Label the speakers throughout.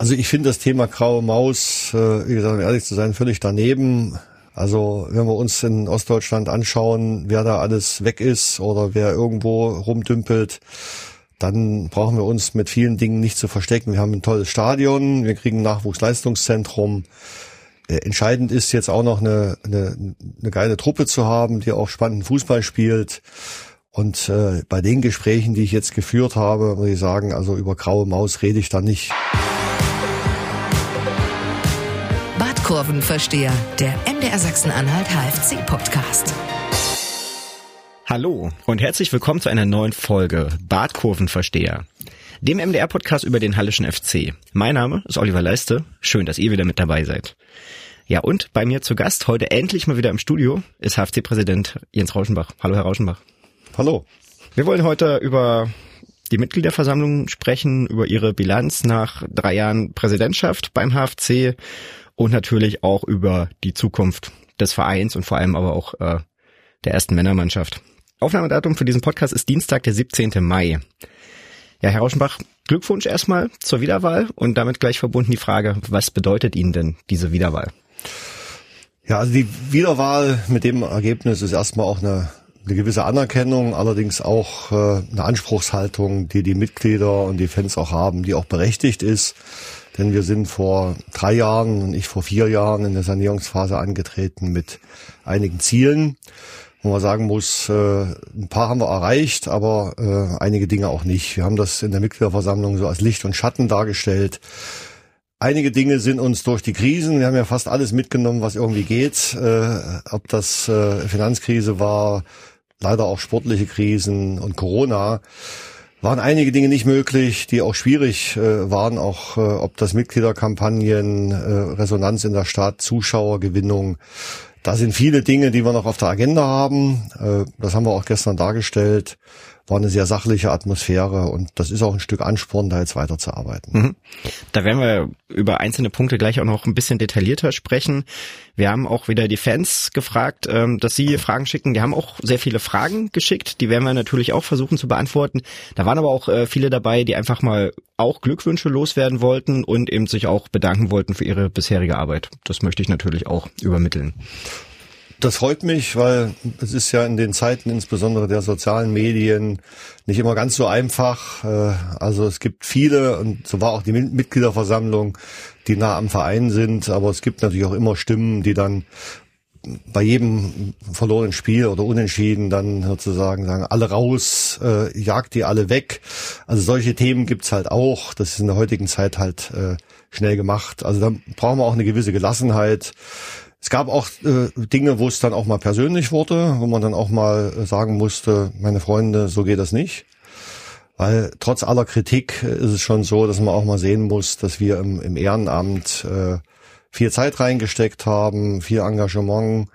Speaker 1: Also ich finde das Thema graue Maus, äh, wie gesagt, um ehrlich zu sein, völlig daneben. Also wenn wir uns in Ostdeutschland anschauen, wer da alles weg ist oder wer irgendwo rumdümpelt, dann brauchen wir uns mit vielen Dingen nicht zu verstecken. Wir haben ein tolles Stadion, wir kriegen ein Nachwuchsleistungszentrum. Äh, entscheidend ist jetzt auch noch eine, eine, eine geile Truppe zu haben, die auch spannenden Fußball spielt. Und äh, bei den Gesprächen, die ich jetzt geführt habe, muss ich sagen, also über graue Maus rede ich da nicht.
Speaker 2: Kurvenversteher, der MDR Sachsen-Anhalt HFC-Podcast.
Speaker 3: Hallo und herzlich willkommen zu einer neuen Folge Bartkurvenversteher, dem MDR-Podcast über den Hallischen FC. Mein Name ist Oliver Leiste. Schön, dass ihr wieder mit dabei seid. Ja, und bei mir zu Gast heute endlich mal wieder im Studio ist HFC-Präsident Jens Rauschenbach. Hallo, Herr Rauschenbach.
Speaker 1: Hallo.
Speaker 3: Wir wollen heute über die Mitgliederversammlung sprechen, über ihre Bilanz nach drei Jahren Präsidentschaft beim HFC und natürlich auch über die Zukunft des Vereins und vor allem aber auch äh, der ersten Männermannschaft. Aufnahmedatum für diesen Podcast ist Dienstag, der 17. Mai. Ja, Herr Rauschenbach, Glückwunsch erstmal zur Wiederwahl und damit gleich verbunden die Frage, was bedeutet Ihnen denn diese Wiederwahl?
Speaker 1: Ja, also die Wiederwahl mit dem Ergebnis ist erstmal auch eine, eine gewisse Anerkennung, allerdings auch äh, eine Anspruchshaltung, die die Mitglieder und die Fans auch haben, die auch berechtigt ist. Denn wir sind vor drei Jahren und ich vor vier Jahren in der Sanierungsphase angetreten mit einigen Zielen, wo man sagen muss, äh, ein paar haben wir erreicht, aber äh, einige Dinge auch nicht. Wir haben das in der Mitgliederversammlung so als Licht und Schatten dargestellt. Einige Dinge sind uns durch die Krisen, wir haben ja fast alles mitgenommen, was irgendwie geht, äh, ob das Finanzkrise war, leider auch sportliche Krisen und Corona waren einige Dinge nicht möglich, die auch schwierig äh, waren, auch äh, ob das Mitgliederkampagnen, äh, Resonanz in der Stadt, Zuschauergewinnung. Da sind viele Dinge, die wir noch auf der Agenda haben. Äh, das haben wir auch gestern dargestellt war eine sehr sachliche Atmosphäre und das ist auch ein Stück Ansporn, da jetzt weiterzuarbeiten. Mhm.
Speaker 3: Da werden wir über einzelne Punkte gleich auch noch ein bisschen detaillierter sprechen. Wir haben auch wieder die Fans gefragt, ähm, dass sie Fragen schicken. Die haben auch sehr viele Fragen geschickt, die werden wir natürlich auch versuchen zu beantworten. Da waren aber auch äh, viele dabei, die einfach mal auch Glückwünsche loswerden wollten und eben sich auch bedanken wollten für ihre bisherige Arbeit. Das möchte ich natürlich auch übermitteln.
Speaker 1: Das freut mich, weil es ist ja in den Zeiten insbesondere der sozialen Medien nicht immer ganz so einfach. Äh, also es gibt viele, und so war auch die Mitgliederversammlung, die nah am Verein sind, aber es gibt natürlich auch immer Stimmen, die dann bei jedem verlorenen Spiel oder Unentschieden dann sozusagen sagen, alle raus, äh, jagt die alle weg. Also solche Themen gibt's halt auch. Das ist in der heutigen Zeit halt äh, schnell gemacht. Also da brauchen wir auch eine gewisse Gelassenheit. Es gab auch äh, Dinge, wo es dann auch mal persönlich wurde, wo man dann auch mal äh, sagen musste, meine Freunde, so geht das nicht. Weil trotz aller Kritik äh, ist es schon so, dass man auch mal sehen muss, dass wir im, im Ehrenamt äh, viel Zeit reingesteckt haben, viel Engagement,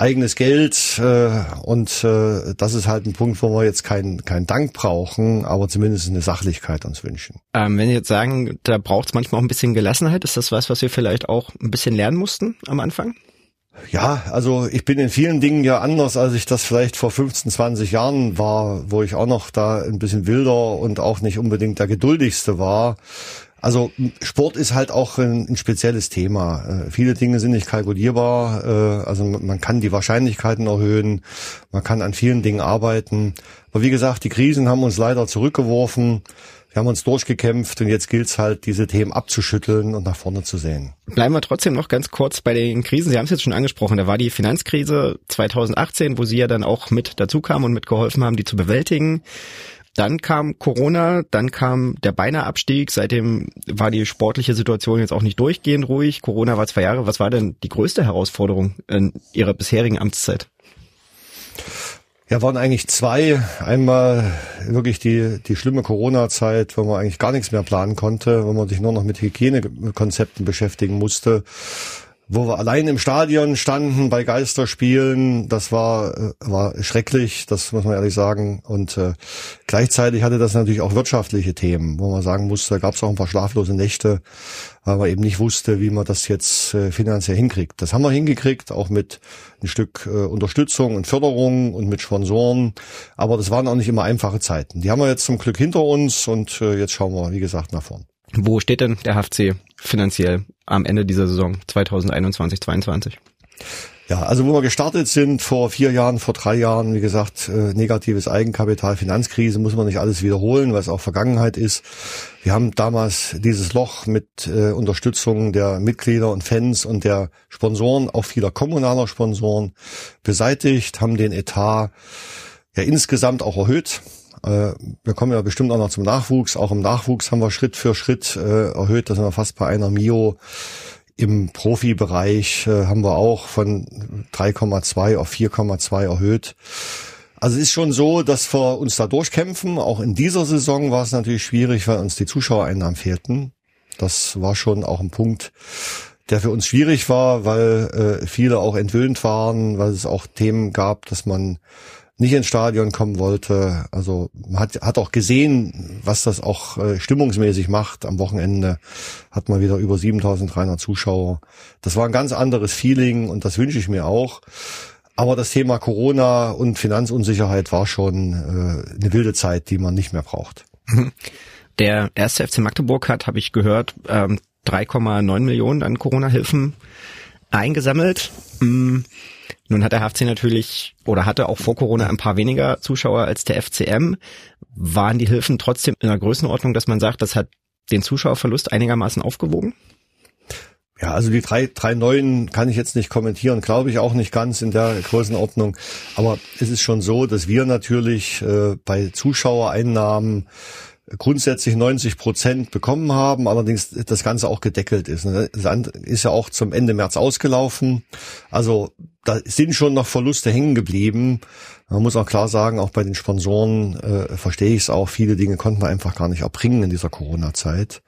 Speaker 1: eigenes Geld äh, und äh, das ist halt ein Punkt, wo wir jetzt keinen keinen Dank brauchen, aber zumindest eine Sachlichkeit uns wünschen.
Speaker 3: Ähm, wenn Sie jetzt sagen, da braucht es manchmal auch ein bisschen Gelassenheit, ist das was, was wir vielleicht auch ein bisschen lernen mussten am Anfang?
Speaker 1: Ja, also ich bin in vielen Dingen ja anders, als ich das vielleicht vor 15, 20 Jahren war, wo ich auch noch da ein bisschen wilder und auch nicht unbedingt der geduldigste war. Also Sport ist halt auch ein, ein spezielles Thema. Äh, viele Dinge sind nicht kalkulierbar. Äh, also man kann die Wahrscheinlichkeiten erhöhen, man kann an vielen Dingen arbeiten. Aber wie gesagt, die Krisen haben uns leider zurückgeworfen. Wir haben uns durchgekämpft und jetzt gilt es halt, diese Themen abzuschütteln und nach vorne zu sehen.
Speaker 3: Bleiben wir trotzdem noch ganz kurz bei den Krisen. Sie haben es jetzt schon angesprochen. Da war die Finanzkrise 2018, wo Sie ja dann auch mit dazu kamen und mitgeholfen haben, die zu bewältigen. Dann kam Corona, dann kam der beinahe Abstieg. Seitdem war die sportliche Situation jetzt auch nicht durchgehend ruhig. Corona war zwei Jahre. Was war denn die größte Herausforderung in Ihrer bisherigen Amtszeit?
Speaker 1: Ja, waren eigentlich zwei. Einmal wirklich die, die schlimme Corona-Zeit, wo man eigentlich gar nichts mehr planen konnte, wo man sich nur noch mit Hygienekonzepten beschäftigen musste wo wir allein im Stadion standen bei Geisterspielen, das war, äh, war schrecklich, das muss man ehrlich sagen. Und äh, gleichzeitig hatte das natürlich auch wirtschaftliche Themen, wo man sagen musste, da gab es auch ein paar schlaflose Nächte, weil man eben nicht wusste, wie man das jetzt äh, finanziell hinkriegt. Das haben wir hingekriegt, auch mit ein Stück äh, Unterstützung und Förderung und mit Sponsoren. Aber das waren auch nicht immer einfache Zeiten. Die haben wir jetzt zum Glück hinter uns und äh, jetzt schauen wir, wie gesagt, nach vorn.
Speaker 3: Wo steht denn der HFC finanziell am Ende dieser Saison 2021-22?
Speaker 1: Ja, also wo wir gestartet sind vor vier Jahren, vor drei Jahren, wie gesagt, äh, negatives Eigenkapital, Finanzkrise, muss man nicht alles wiederholen, es auch Vergangenheit ist. Wir haben damals dieses Loch mit äh, Unterstützung der Mitglieder und Fans und der Sponsoren, auch vieler kommunaler Sponsoren, beseitigt, haben den Etat ja insgesamt auch erhöht. Äh, wir kommen ja bestimmt auch noch zum Nachwuchs. Auch im Nachwuchs haben wir Schritt für Schritt äh, erhöht. Da sind wir fast bei einer Mio im Profibereich äh, haben wir auch von 3,2 auf 4,2 erhöht. Also es ist schon so, dass wir uns da durchkämpfen. Auch in dieser Saison war es natürlich schwierig, weil uns die Zuschauereinnahmen fehlten. Das war schon auch ein Punkt, der für uns schwierig war, weil äh, viele auch entwöhnt waren, weil es auch Themen gab, dass man nicht ins Stadion kommen wollte. Also man hat, hat auch gesehen, was das auch äh, stimmungsmäßig macht. Am Wochenende hat man wieder über 7300 Zuschauer. Das war ein ganz anderes Feeling und das wünsche ich mir auch. Aber das Thema Corona und Finanzunsicherheit war schon äh, eine wilde Zeit, die man nicht mehr braucht.
Speaker 3: Der erste FC Magdeburg hat, habe ich gehört, ähm, 3,9 Millionen an Corona-Hilfen eingesammelt. Mm, nun hat der HFC natürlich oder hatte auch vor Corona ein paar weniger Zuschauer als der FCM. Waren die Hilfen trotzdem in der Größenordnung, dass man sagt, das hat den Zuschauerverlust einigermaßen aufgewogen?
Speaker 1: Ja, also die drei, drei neuen kann ich jetzt nicht kommentieren, glaube ich auch nicht ganz in der Größenordnung. Aber es ist schon so, dass wir natürlich äh, bei Zuschauereinnahmen grundsätzlich 90 Prozent bekommen haben, allerdings das Ganze auch gedeckelt ist. Das ist ja auch zum Ende März ausgelaufen. Also da sind schon noch Verluste hängen geblieben. Man muss auch klar sagen, auch bei den Sponsoren äh, verstehe ich es auch, viele Dinge konnten wir einfach gar nicht erbringen in dieser Corona-Zeit.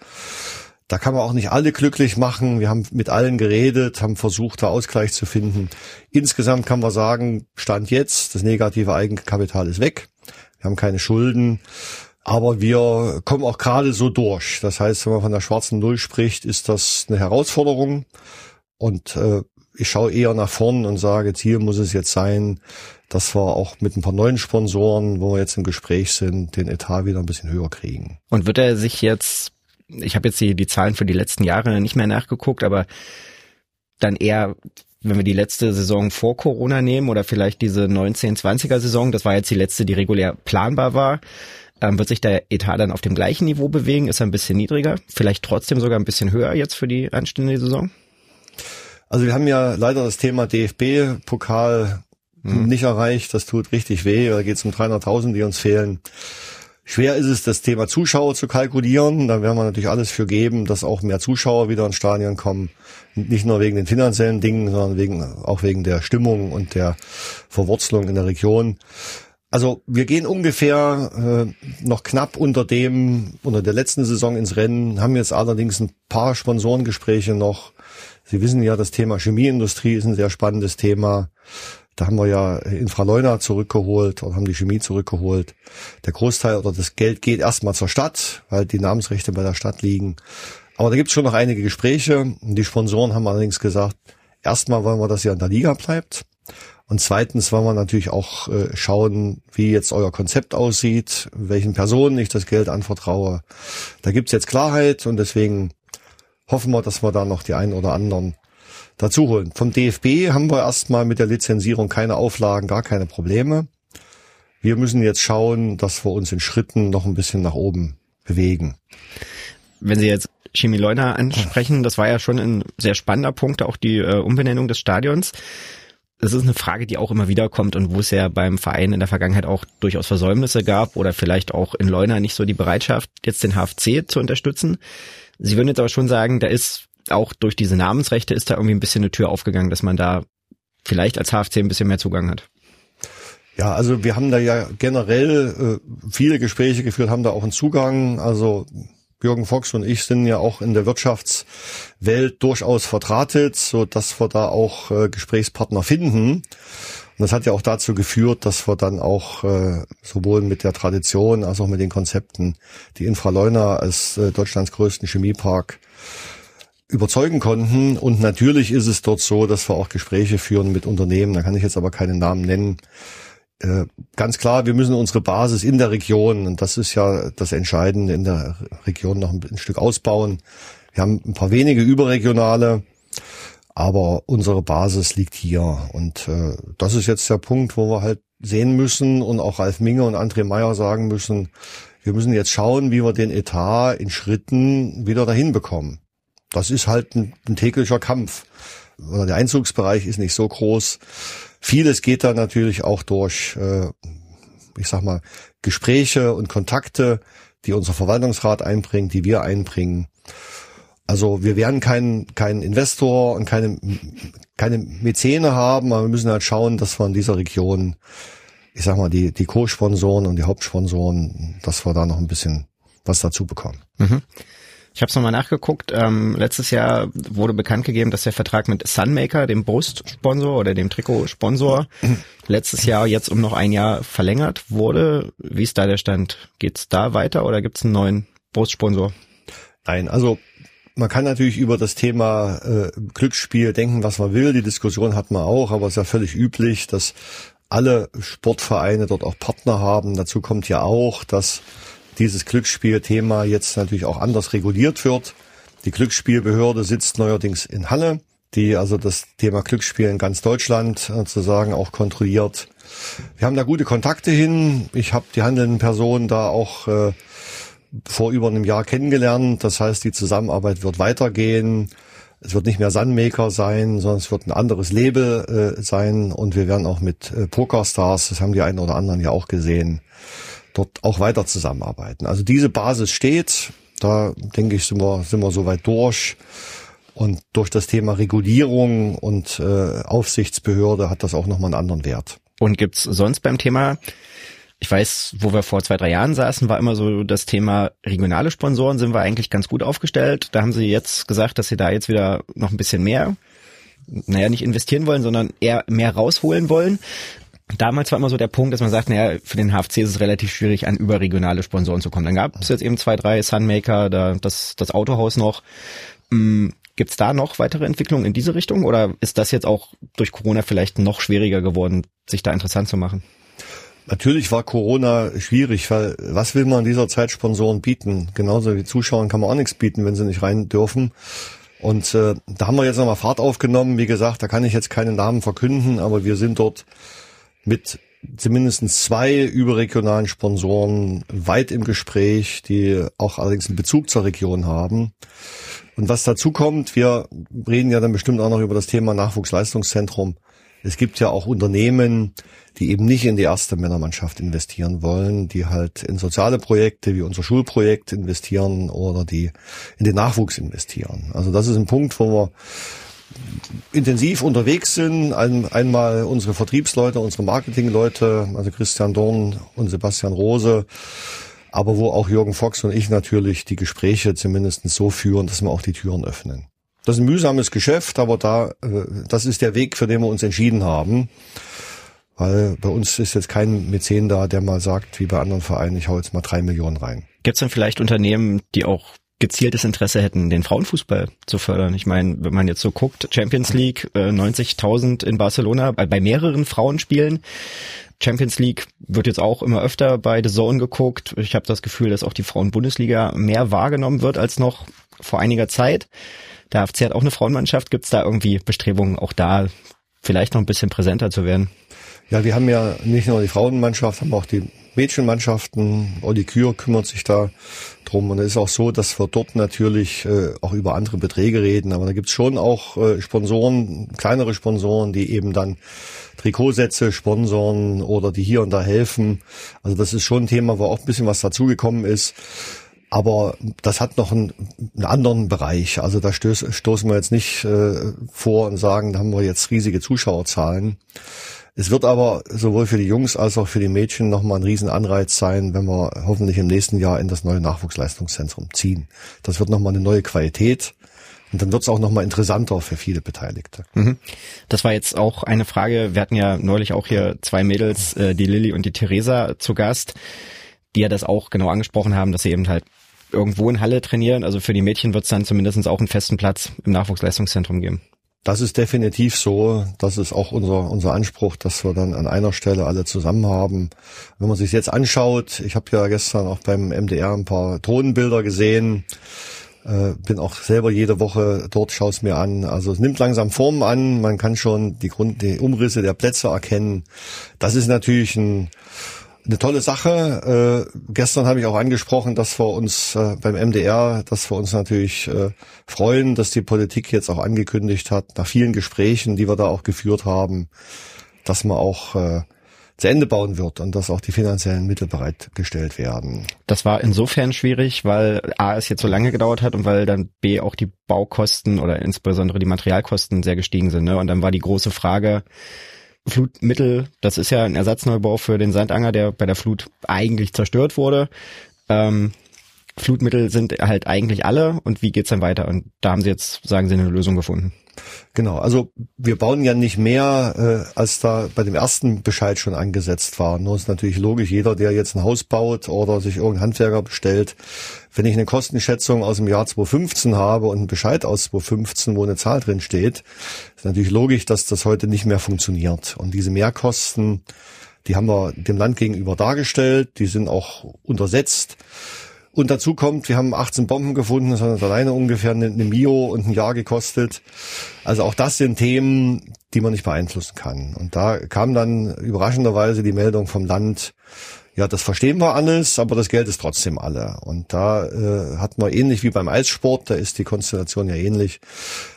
Speaker 1: Da kann man auch nicht alle glücklich machen. Wir haben mit allen geredet, haben versucht, da Ausgleich zu finden. Insgesamt kann man sagen, Stand jetzt, das negative Eigenkapital ist weg. Wir haben keine Schulden. Aber wir kommen auch gerade so durch. Das heißt, wenn man von der schwarzen Null spricht, ist das eine Herausforderung. Und äh, ich schaue eher nach vorn und sage, Ziel muss es jetzt sein, dass wir auch mit ein paar neuen Sponsoren, wo wir jetzt im Gespräch sind, den Etat wieder ein bisschen höher kriegen.
Speaker 3: Und wird er sich jetzt, ich habe jetzt die, die Zahlen für die letzten Jahre nicht mehr nachgeguckt, aber dann eher wenn wir die letzte Saison vor Corona nehmen oder vielleicht diese 19-20er Saison, das war jetzt die letzte, die regulär planbar war, ähm, wird sich der Etat dann auf dem gleichen Niveau bewegen? Ist er ein bisschen niedriger? Vielleicht trotzdem sogar ein bisschen höher jetzt für die anstehende Saison?
Speaker 1: Also wir haben ja leider das Thema DFB-Pokal hm. nicht erreicht. Das tut richtig weh. Da geht es um 300.000, die uns fehlen. Schwer ist es, das Thema Zuschauer zu kalkulieren. Da werden wir natürlich alles für geben, dass auch mehr Zuschauer wieder ins Stadion kommen. Nicht nur wegen den finanziellen Dingen, sondern wegen, auch wegen der Stimmung und der Verwurzelung in der Region. Also wir gehen ungefähr äh, noch knapp unter dem, unter der letzten Saison ins Rennen, haben jetzt allerdings ein paar Sponsorengespräche noch. Sie wissen ja, das Thema Chemieindustrie ist ein sehr spannendes Thema. Da haben wir ja Infraleuna zurückgeholt oder haben die Chemie zurückgeholt. Der Großteil oder das Geld geht erstmal zur Stadt, weil die Namensrechte bei der Stadt liegen. Aber da gibt es schon noch einige Gespräche. Die Sponsoren haben allerdings gesagt, erstmal wollen wir, dass ihr in der Liga bleibt. Und zweitens wollen wir natürlich auch äh, schauen, wie jetzt euer Konzept aussieht, welchen Personen ich das Geld anvertraue. Da gibt's jetzt Klarheit und deswegen hoffen wir, dass wir da noch die einen oder anderen dazu holen. Vom DFB haben wir erstmal mit der Lizenzierung keine Auflagen, gar keine Probleme. Wir müssen jetzt schauen, dass wir uns in Schritten noch ein bisschen nach oben bewegen.
Speaker 3: Wenn Sie jetzt Chemie Leuna ansprechen, das war ja schon ein sehr spannender Punkt, auch die äh, Umbenennung des Stadions das ist eine Frage, die auch immer wieder kommt und wo es ja beim Verein in der Vergangenheit auch durchaus Versäumnisse gab oder vielleicht auch in Leuna nicht so die Bereitschaft, jetzt den HFC zu unterstützen. Sie würden jetzt aber schon sagen, da ist auch durch diese Namensrechte ist da irgendwie ein bisschen eine Tür aufgegangen, dass man da vielleicht als HFC ein bisschen mehr Zugang hat.
Speaker 1: Ja, also wir haben da ja generell äh, viele Gespräche geführt, haben da auch einen Zugang. Also Jürgen Fox und ich sind ja auch in der Wirtschaftswelt durchaus vertratet, so dass wir da auch äh, Gesprächspartner finden. Und das hat ja auch dazu geführt, dass wir dann auch äh, sowohl mit der Tradition als auch mit den Konzepten die Infraleuna als äh, Deutschlands größten Chemiepark überzeugen konnten. Und natürlich ist es dort so, dass wir auch Gespräche führen mit Unternehmen, da kann ich jetzt aber keinen Namen nennen, ganz klar, wir müssen unsere Basis in der Region, und das ist ja das Entscheidende, in der Region noch ein, ein Stück ausbauen. Wir haben ein paar wenige überregionale, aber unsere Basis liegt hier. Und äh, das ist jetzt der Punkt, wo wir halt sehen müssen und auch Ralf Minge und André Meyer sagen müssen, wir müssen jetzt schauen, wie wir den Etat in Schritten wieder dahin bekommen. Das ist halt ein, ein täglicher Kampf. Der Einzugsbereich ist nicht so groß. Vieles geht da natürlich auch durch, äh, ich sag mal, Gespräche und Kontakte, die unser Verwaltungsrat einbringt, die wir einbringen. Also wir werden kein, kein Investor und keine, keine Mäzene haben, aber wir müssen halt schauen, dass wir in dieser Region, ich sag mal, die, die Co-Sponsoren und die Hauptsponsoren, dass wir da noch ein bisschen was dazu bekommen. Mhm.
Speaker 3: Ich habe es nochmal nachgeguckt. Ähm, letztes Jahr wurde bekannt gegeben, dass der Vertrag mit Sunmaker, dem Brustsponsor oder dem Trikotsponsor, letztes Jahr jetzt um noch ein Jahr verlängert wurde. Wie ist da der Stand? Geht's da weiter oder gibt's einen neuen Brustsponsor?
Speaker 1: Nein, also man kann natürlich über das Thema äh, Glücksspiel denken, was man will. Die Diskussion hat man auch, aber es ist ja völlig üblich, dass alle Sportvereine dort auch Partner haben. Dazu kommt ja auch, dass dieses Glücksspielthema jetzt natürlich auch anders reguliert wird. Die Glücksspielbehörde sitzt neuerdings in Halle, die also das Thema Glücksspiel in ganz Deutschland sozusagen auch kontrolliert. Wir haben da gute Kontakte hin. Ich habe die handelnden Personen da auch äh, vor über einem Jahr kennengelernt. Das heißt, die Zusammenarbeit wird weitergehen. Es wird nicht mehr Sunmaker sein, sondern es wird ein anderes Label äh, sein und wir werden auch mit äh, Pokerstars, das haben die einen oder anderen ja auch gesehen, dort auch weiter zusammenarbeiten. Also diese Basis steht. Da denke ich, sind wir, sind wir soweit durch. Und durch das Thema Regulierung und äh, Aufsichtsbehörde hat das auch nochmal einen anderen Wert.
Speaker 3: Und gibt's sonst beim Thema, ich weiß, wo wir vor zwei, drei Jahren saßen, war immer so das Thema regionale Sponsoren, sind wir eigentlich ganz gut aufgestellt. Da haben sie jetzt gesagt, dass sie da jetzt wieder noch ein bisschen mehr, naja, nicht investieren wollen, sondern eher mehr rausholen wollen. Damals war immer so der Punkt, dass man sagt, naja, für den HFC ist es relativ schwierig, an überregionale Sponsoren zu kommen. Dann gab es jetzt eben zwei, drei Sunmaker, da das, das Autohaus noch. Hm, Gibt es da noch weitere Entwicklungen in diese Richtung oder ist das jetzt auch durch Corona vielleicht noch schwieriger geworden, sich da interessant zu machen?
Speaker 1: Natürlich war Corona schwierig, weil was will man in dieser Zeit Sponsoren bieten? Genauso wie Zuschauern kann man auch nichts bieten, wenn sie nicht rein dürfen. Und äh, da haben wir jetzt nochmal Fahrt aufgenommen. Wie gesagt, da kann ich jetzt keinen Namen verkünden, aber wir sind dort mit zumindest zwei überregionalen Sponsoren weit im Gespräch, die auch allerdings einen Bezug zur Region haben. Und was dazu kommt, wir reden ja dann bestimmt auch noch über das Thema Nachwuchsleistungszentrum. Es gibt ja auch Unternehmen, die eben nicht in die erste Männermannschaft investieren wollen, die halt in soziale Projekte wie unser Schulprojekt investieren oder die in den Nachwuchs investieren. Also das ist ein Punkt, wo wir intensiv unterwegs sind. Ein, einmal unsere Vertriebsleute, unsere Marketingleute, also Christian Dorn und Sebastian Rose, aber wo auch Jürgen Fox und ich natürlich die Gespräche zumindest so führen, dass wir auch die Türen öffnen. Das ist ein mühsames Geschäft, aber da, äh, das ist der Weg, für den wir uns entschieden haben. Weil bei uns ist jetzt kein Mäzen da, der mal sagt, wie bei anderen Vereinen, ich hau jetzt mal drei Millionen rein.
Speaker 3: Gibt es denn vielleicht Unternehmen, die auch gezieltes Interesse hätten, den Frauenfußball zu fördern. Ich meine, wenn man jetzt so guckt, Champions League, äh, 90.000 in Barcelona bei, bei mehreren Frauenspielen. Champions League wird jetzt auch immer öfter bei The Zone geguckt. Ich habe das Gefühl, dass auch die Frauenbundesliga mehr wahrgenommen wird als noch vor einiger Zeit. Der FC hat auch eine Frauenmannschaft. Gibt es da irgendwie Bestrebungen, auch da vielleicht noch ein bisschen präsenter zu werden?
Speaker 1: Ja, wir haben ja nicht nur die Frauenmannschaft, haben auch die Mädchenmannschaften. Olli Kür kümmert sich da drum. Und es ist auch so, dass wir dort natürlich äh, auch über andere Beträge reden. Aber da gibt's schon auch äh, Sponsoren, kleinere Sponsoren, die eben dann Trikotsätze sponsoren oder die hier und da helfen. Also das ist schon ein Thema, wo auch ein bisschen was dazugekommen ist. Aber das hat noch einen, einen anderen Bereich. Also da stöß, stoßen wir jetzt nicht äh, vor und sagen, da haben wir jetzt riesige Zuschauerzahlen. Es wird aber sowohl für die Jungs als auch für die Mädchen nochmal ein Riesenanreiz sein, wenn wir hoffentlich im nächsten Jahr in das neue Nachwuchsleistungszentrum ziehen. Das wird nochmal eine neue Qualität. Und dann wird es auch nochmal interessanter für viele Beteiligte. Mhm.
Speaker 3: Das war jetzt auch eine Frage. Wir hatten ja neulich auch hier zwei Mädels, äh, die Lilly und die Theresa, zu Gast, die ja das auch genau angesprochen haben, dass sie eben halt irgendwo in Halle trainieren. Also für die Mädchen wird es dann zumindest auch einen festen Platz im Nachwuchsleistungszentrum geben.
Speaker 1: Das ist definitiv so. Das ist auch unser, unser Anspruch, dass wir dann an einer Stelle alle zusammen haben. Wenn man sich jetzt anschaut, ich habe ja gestern auch beim MDR ein paar Tonbilder gesehen, äh, bin auch selber jede Woche dort, schaue es mir an. Also es nimmt langsam Formen an, man kann schon die Grund, die Umrisse der Plätze erkennen. Das ist natürlich ein eine tolle Sache. Äh, gestern habe ich auch angesprochen, dass wir uns äh, beim MDR, dass wir uns natürlich äh, freuen, dass die Politik jetzt auch angekündigt hat, nach vielen Gesprächen, die wir da auch geführt haben, dass man auch äh, zu Ende bauen wird und dass auch die finanziellen Mittel bereitgestellt werden.
Speaker 3: Das war insofern schwierig, weil A es jetzt so lange gedauert hat und weil dann B auch die Baukosten oder insbesondere die Materialkosten sehr gestiegen sind. Ne? Und dann war die große Frage, Flutmittel, das ist ja ein Ersatzneubau für den Sandanger, der bei der Flut eigentlich zerstört wurde. Ähm, Flutmittel sind halt eigentlich alle und wie geht's dann weiter? Und da haben sie jetzt, sagen sie, eine Lösung gefunden.
Speaker 1: Genau, also wir bauen ja nicht mehr, äh, als da bei dem ersten Bescheid schon angesetzt war. Nur ist natürlich logisch, jeder, der jetzt ein Haus baut oder sich irgendein Handwerker bestellt, wenn ich eine Kostenschätzung aus dem Jahr 2015 habe und einen Bescheid aus 2015, wo eine Zahl drin steht, ist natürlich logisch, dass das heute nicht mehr funktioniert. Und diese Mehrkosten, die haben wir dem Land gegenüber dargestellt, die sind auch untersetzt. Und dazu kommt, wir haben 18 Bomben gefunden, das hat alleine ungefähr eine, eine Mio und ein Jahr gekostet. Also auch das sind Themen, die man nicht beeinflussen kann. Und da kam dann überraschenderweise die Meldung vom Land, ja, das verstehen wir alles, aber das Geld ist trotzdem alle. Und da äh, hat man ähnlich wie beim Eissport, da ist die Konstellation ja ähnlich.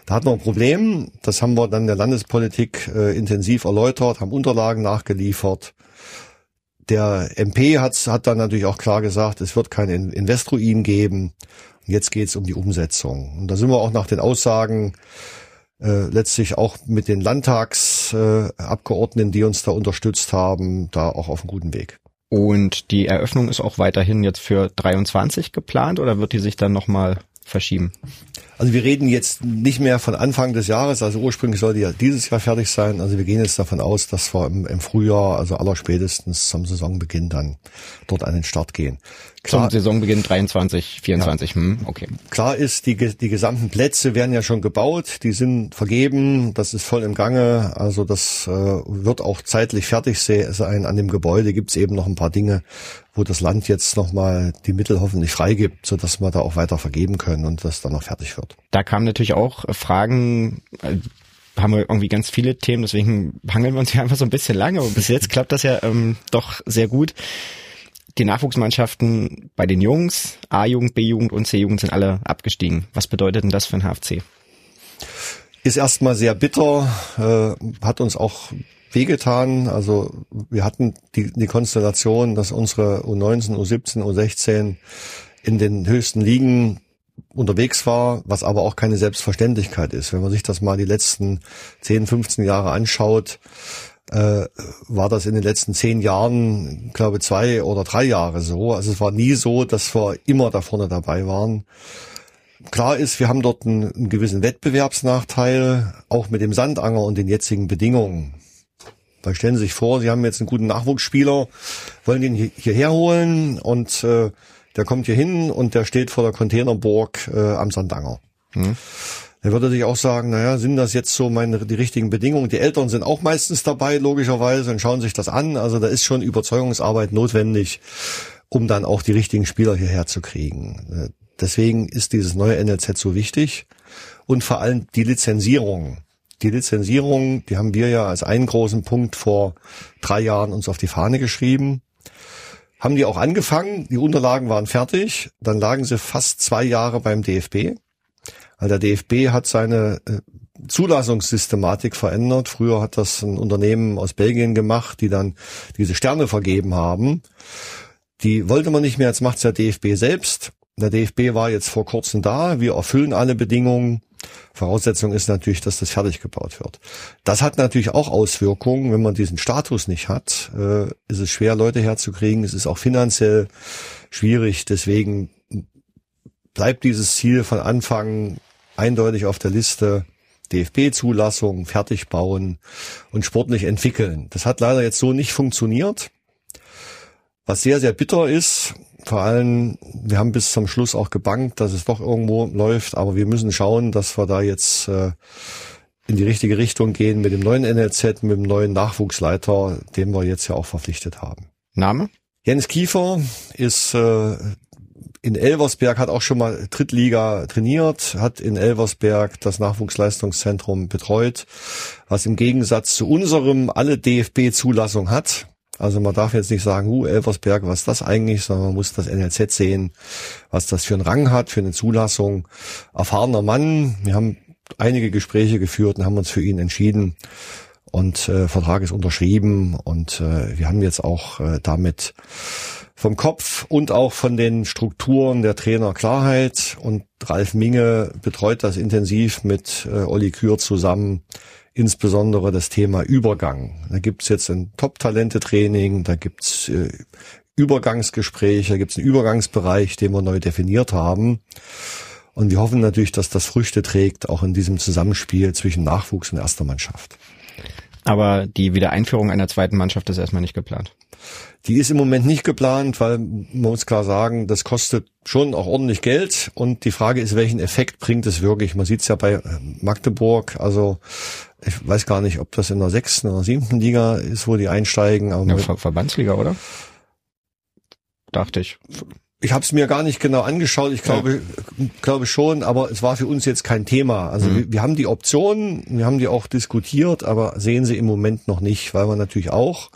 Speaker 1: Da hat man ein Problem, das haben wir dann der Landespolitik äh, intensiv erläutert, haben Unterlagen nachgeliefert der MP hat, hat dann natürlich auch klar gesagt, es wird keinen Investroin geben. Und jetzt geht es um die Umsetzung. Und da sind wir auch nach den Aussagen äh, letztlich auch mit den Landtagsabgeordneten, äh, die uns da unterstützt haben, da auch auf einem guten Weg.
Speaker 3: Und die Eröffnung ist auch weiterhin jetzt für 23 geplant oder wird die sich dann nochmal verschieben?
Speaker 1: Also wir reden jetzt nicht mehr von Anfang des Jahres, also ursprünglich sollte ja dieses Jahr fertig sein. Also wir gehen jetzt davon aus, dass wir im, im Frühjahr, also allerspätestens zum Saisonbeginn dann dort an den Start gehen.
Speaker 3: Klar, Zum Saisonbeginn 23, 24, ja. hm, okay.
Speaker 1: Klar ist, die, die gesamten Plätze werden ja schon gebaut, die sind vergeben, das ist voll im Gange, also das äh, wird auch zeitlich fertig sein. An dem Gebäude gibt's eben noch ein paar Dinge, wo das Land jetzt nochmal die Mittel hoffentlich freigibt, sodass wir da auch weiter vergeben können und das dann noch fertig wird.
Speaker 3: Da kamen natürlich auch Fragen, äh, haben wir irgendwie ganz viele Themen, deswegen hangeln wir uns hier einfach so ein bisschen lange, aber bis jetzt klappt das ja ähm, doch sehr gut. Die Nachwuchsmannschaften bei den Jungs, A-Jugend, B-Jugend und C-Jugend sind alle abgestiegen. Was bedeutet denn das für ein HFC?
Speaker 1: Ist erstmal sehr bitter, äh, hat uns auch wehgetan. Also wir hatten die, die Konstellation, dass unsere U19, U17, U16 in den höchsten Ligen unterwegs war, was aber auch keine Selbstverständlichkeit ist. Wenn man sich das mal die letzten 10, 15 Jahre anschaut, äh, war das in den letzten zehn Jahren, glaube zwei oder drei Jahre so. Also es war nie so, dass wir immer da vorne dabei waren. Klar ist, wir haben dort einen, einen gewissen Wettbewerbsnachteil, auch mit dem Sandanger und den jetzigen Bedingungen. Weil stellen Sie sich vor, Sie haben jetzt einen guten Nachwuchsspieler, wollen den hierher holen und äh, der kommt hier hin und der steht vor der Containerburg äh, am Sandanger. Hm. Dann würde sich auch sagen, naja, sind das jetzt so meine die richtigen Bedingungen? Die Eltern sind auch meistens dabei, logischerweise, und schauen sich das an. Also da ist schon Überzeugungsarbeit notwendig, um dann auch die richtigen Spieler hierher zu kriegen. Deswegen ist dieses neue NLZ so wichtig. Und vor allem die Lizenzierung. Die Lizenzierung, die haben wir ja als einen großen Punkt vor drei Jahren uns auf die Fahne geschrieben. Haben die auch angefangen, die Unterlagen waren fertig, dann lagen sie fast zwei Jahre beim DFB. Weil der DFB hat seine äh, Zulassungssystematik verändert. Früher hat das ein Unternehmen aus Belgien gemacht, die dann diese Sterne vergeben haben. Die wollte man nicht mehr, jetzt macht's der DFB selbst. Der DFB war jetzt vor kurzem da, wir erfüllen alle Bedingungen. Voraussetzung ist natürlich, dass das fertig gebaut wird. Das hat natürlich auch Auswirkungen. Wenn man diesen Status nicht hat, äh, ist es schwer, Leute herzukriegen. Es ist auch finanziell schwierig. Deswegen bleibt dieses Ziel von Anfang eindeutig auf der Liste. DFB-Zulassung, fertig bauen und sportlich entwickeln. Das hat leider jetzt so nicht funktioniert. Was sehr, sehr bitter ist, vor allem, wir haben bis zum Schluss auch gebankt, dass es doch irgendwo läuft, aber wir müssen schauen, dass wir da jetzt äh, in die richtige Richtung gehen mit dem neuen NLZ, mit dem neuen Nachwuchsleiter, den wir jetzt ja auch verpflichtet haben.
Speaker 3: Name?
Speaker 1: Jens Kiefer ist äh, in Elversberg, hat auch schon mal Drittliga trainiert, hat in Elversberg das Nachwuchsleistungszentrum betreut, was im Gegensatz zu unserem alle DFB-Zulassung hat. Also man darf jetzt nicht sagen, hu, Elversberg, was ist das eigentlich, sondern man muss das NLZ sehen, was das für einen Rang hat, für eine Zulassung. Erfahrener Mann, wir haben einige Gespräche geführt und haben uns für ihn entschieden. Und äh, Vertrag ist unterschrieben und äh, wir haben jetzt auch äh, damit vom Kopf und auch von den Strukturen der Trainer Klarheit. Und Ralf Minge betreut das intensiv mit äh, Olli Kür zusammen, insbesondere das Thema Übergang. Da gibt's jetzt ein Top-Talente-Training, da gibt's äh, Übergangsgespräche, da gibt's einen Übergangsbereich, den wir neu definiert haben. Und wir hoffen natürlich, dass das Früchte trägt, auch in diesem Zusammenspiel zwischen Nachwuchs und erster Mannschaft.
Speaker 3: Aber die Wiedereinführung einer zweiten Mannschaft ist erstmal nicht geplant.
Speaker 1: Die ist im Moment nicht geplant, weil man muss klar sagen, das kostet schon auch ordentlich Geld. Und die Frage ist, welchen Effekt bringt es wirklich? Man sieht es ja bei Magdeburg. Also ich weiß gar nicht, ob das in der sechsten oder siebten Liga ist, wo die einsteigen.
Speaker 3: Aber ja, Ver Verbandsliga, oder? Dachte ich.
Speaker 1: Ich habe es mir gar nicht genau angeschaut. Ich glaube, ja. glaube schon, aber es war für uns jetzt kein Thema. Also mhm. wir, wir, haben die Optionen, wir haben die auch diskutiert, aber sehen sie im Moment noch nicht, weil wir natürlich auch,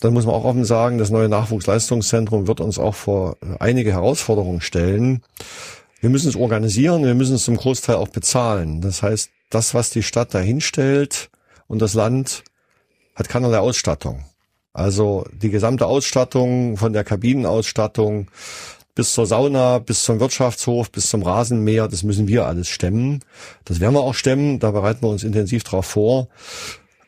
Speaker 1: dann muss man auch offen sagen, das neue Nachwuchsleistungszentrum wird uns auch vor einige Herausforderungen stellen. Wir müssen es organisieren, wir müssen es zum Großteil auch bezahlen. Das heißt, das, was die Stadt dahinstellt und das Land, hat keinerlei Ausstattung. Also die gesamte Ausstattung von der Kabinenausstattung bis zur Sauna, bis zum Wirtschaftshof, bis zum Rasenmäher, das müssen wir alles stemmen. Das werden wir auch stemmen, da bereiten wir uns intensiv drauf vor.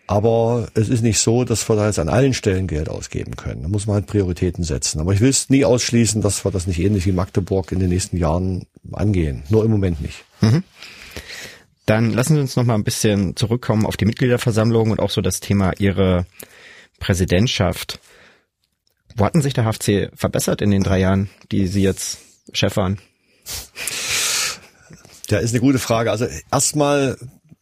Speaker 1: Aber es ist nicht so, dass wir da jetzt an allen Stellen Geld ausgeben können. Da muss man halt Prioritäten setzen. Aber ich will es nie ausschließen, dass wir das nicht ähnlich wie Magdeburg in den nächsten Jahren angehen. Nur im Moment nicht. Mhm.
Speaker 3: Dann lassen Sie uns noch mal ein bisschen zurückkommen auf die Mitgliederversammlung und auch so das Thema Ihre Präsidentschaft. Wo hatten sich der HFC verbessert in den drei Jahren, die Sie jetzt Chef waren?
Speaker 1: Ja, ist eine gute Frage. Also erstmal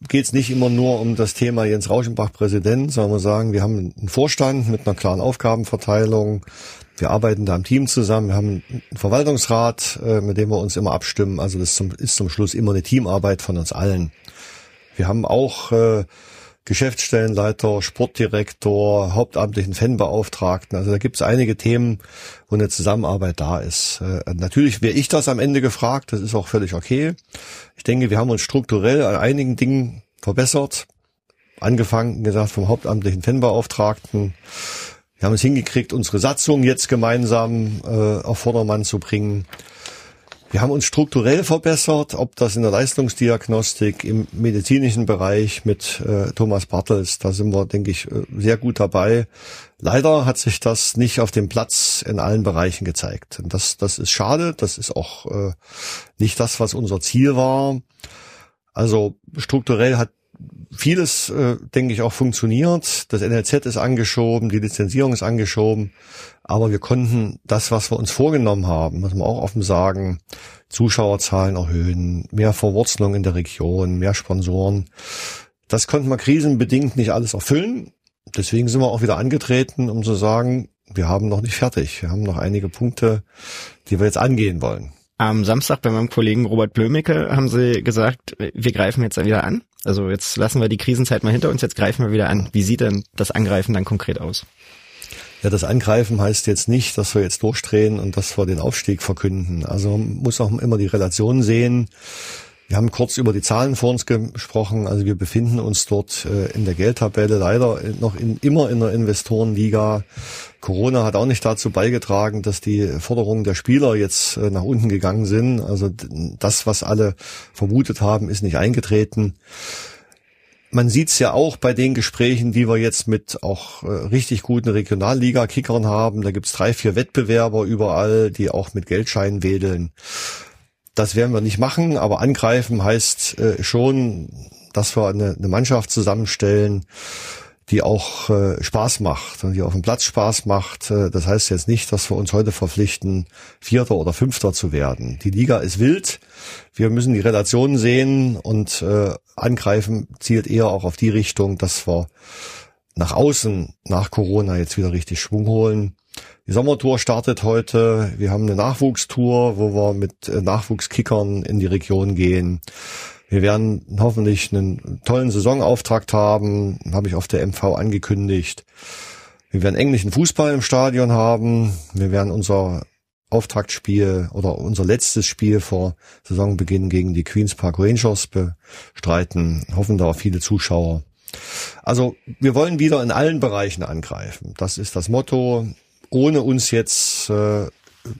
Speaker 1: geht es nicht immer nur um das Thema Jens Rauschenbach Präsident, sondern wir sagen, wir haben einen Vorstand mit einer klaren Aufgabenverteilung. Wir arbeiten da im Team zusammen. Wir haben einen Verwaltungsrat, äh, mit dem wir uns immer abstimmen. Also das ist zum Schluss immer eine Teamarbeit von uns allen. Wir haben auch äh, Geschäftsstellenleiter, Sportdirektor, hauptamtlichen Fanbeauftragten. Also da gibt es einige Themen, wo eine Zusammenarbeit da ist. Äh, natürlich wäre ich das am Ende gefragt, das ist auch völlig okay. Ich denke, wir haben uns strukturell an einigen Dingen verbessert. Angefangen, gesagt, vom hauptamtlichen Fanbeauftragten. Wir haben es hingekriegt, unsere Satzung jetzt gemeinsam äh, auf Vordermann zu bringen. Wir haben uns strukturell verbessert, ob das in der Leistungsdiagnostik, im medizinischen Bereich mit äh, Thomas Bartels, da sind wir, denke ich, äh, sehr gut dabei. Leider hat sich das nicht auf dem Platz in allen Bereichen gezeigt. Und das, das ist schade, das ist auch äh, nicht das, was unser Ziel war. Also strukturell hat vieles, äh, denke ich, auch funktioniert. Das NLZ ist angeschoben, die Lizenzierung ist angeschoben. Aber wir konnten das, was wir uns vorgenommen haben, muss man auch offen sagen, Zuschauerzahlen erhöhen, mehr Verwurzelung in der Region, mehr Sponsoren. Das konnten wir krisenbedingt nicht alles erfüllen. Deswegen sind wir auch wieder angetreten, um zu sagen, wir haben noch nicht fertig. Wir haben noch einige Punkte, die wir jetzt angehen wollen.
Speaker 3: Am Samstag bei meinem Kollegen Robert Blömecke haben sie gesagt, wir greifen jetzt wieder an. Also jetzt lassen wir die Krisenzeit mal hinter uns, jetzt greifen wir wieder an. Wie sieht denn das Angreifen dann konkret aus?
Speaker 1: Ja, das Angreifen heißt jetzt nicht, dass wir jetzt durchdrehen und dass wir den Aufstieg verkünden. Also man muss auch immer die Relation sehen. Wir haben kurz über die Zahlen vor uns gesprochen. Also wir befinden uns dort äh, in der Geldtabelle leider noch in, immer in der Investorenliga. Corona hat auch nicht dazu beigetragen, dass die Forderungen der Spieler jetzt äh, nach unten gegangen sind. Also das, was alle vermutet haben, ist nicht eingetreten man sieht's ja auch bei den Gesprächen, die wir jetzt mit auch äh, richtig guten Regionalliga-Kickern haben. Da gibt's drei, vier Wettbewerber überall, die auch mit Geldscheinen wedeln. Das werden wir nicht machen, aber angreifen heißt äh, schon, dass wir eine, eine Mannschaft zusammenstellen, die auch äh, Spaß macht und die auf dem Platz Spaß macht. Äh, das heißt jetzt nicht, dass wir uns heute verpflichten, Vierter oder Fünfter zu werden. Die Liga ist wild. Wir müssen die Relationen sehen und äh, angreifen zielt eher auch auf die Richtung, dass wir nach außen nach Corona jetzt wieder richtig Schwung holen. Die Sommertour startet heute. Wir haben eine Nachwuchstour, wo wir mit äh, Nachwuchskickern in die Region gehen. Wir werden hoffentlich einen tollen Saisonauftakt haben, habe ich auf der MV angekündigt. Wir werden englischen Fußball im Stadion haben. Wir werden unser Auftaktspiel oder unser letztes Spiel vor Saisonbeginn gegen die Queens Park Rangers bestreiten. Hoffen da viele Zuschauer. Also wir wollen wieder in allen Bereichen angreifen. Das ist das Motto, ohne uns jetzt äh,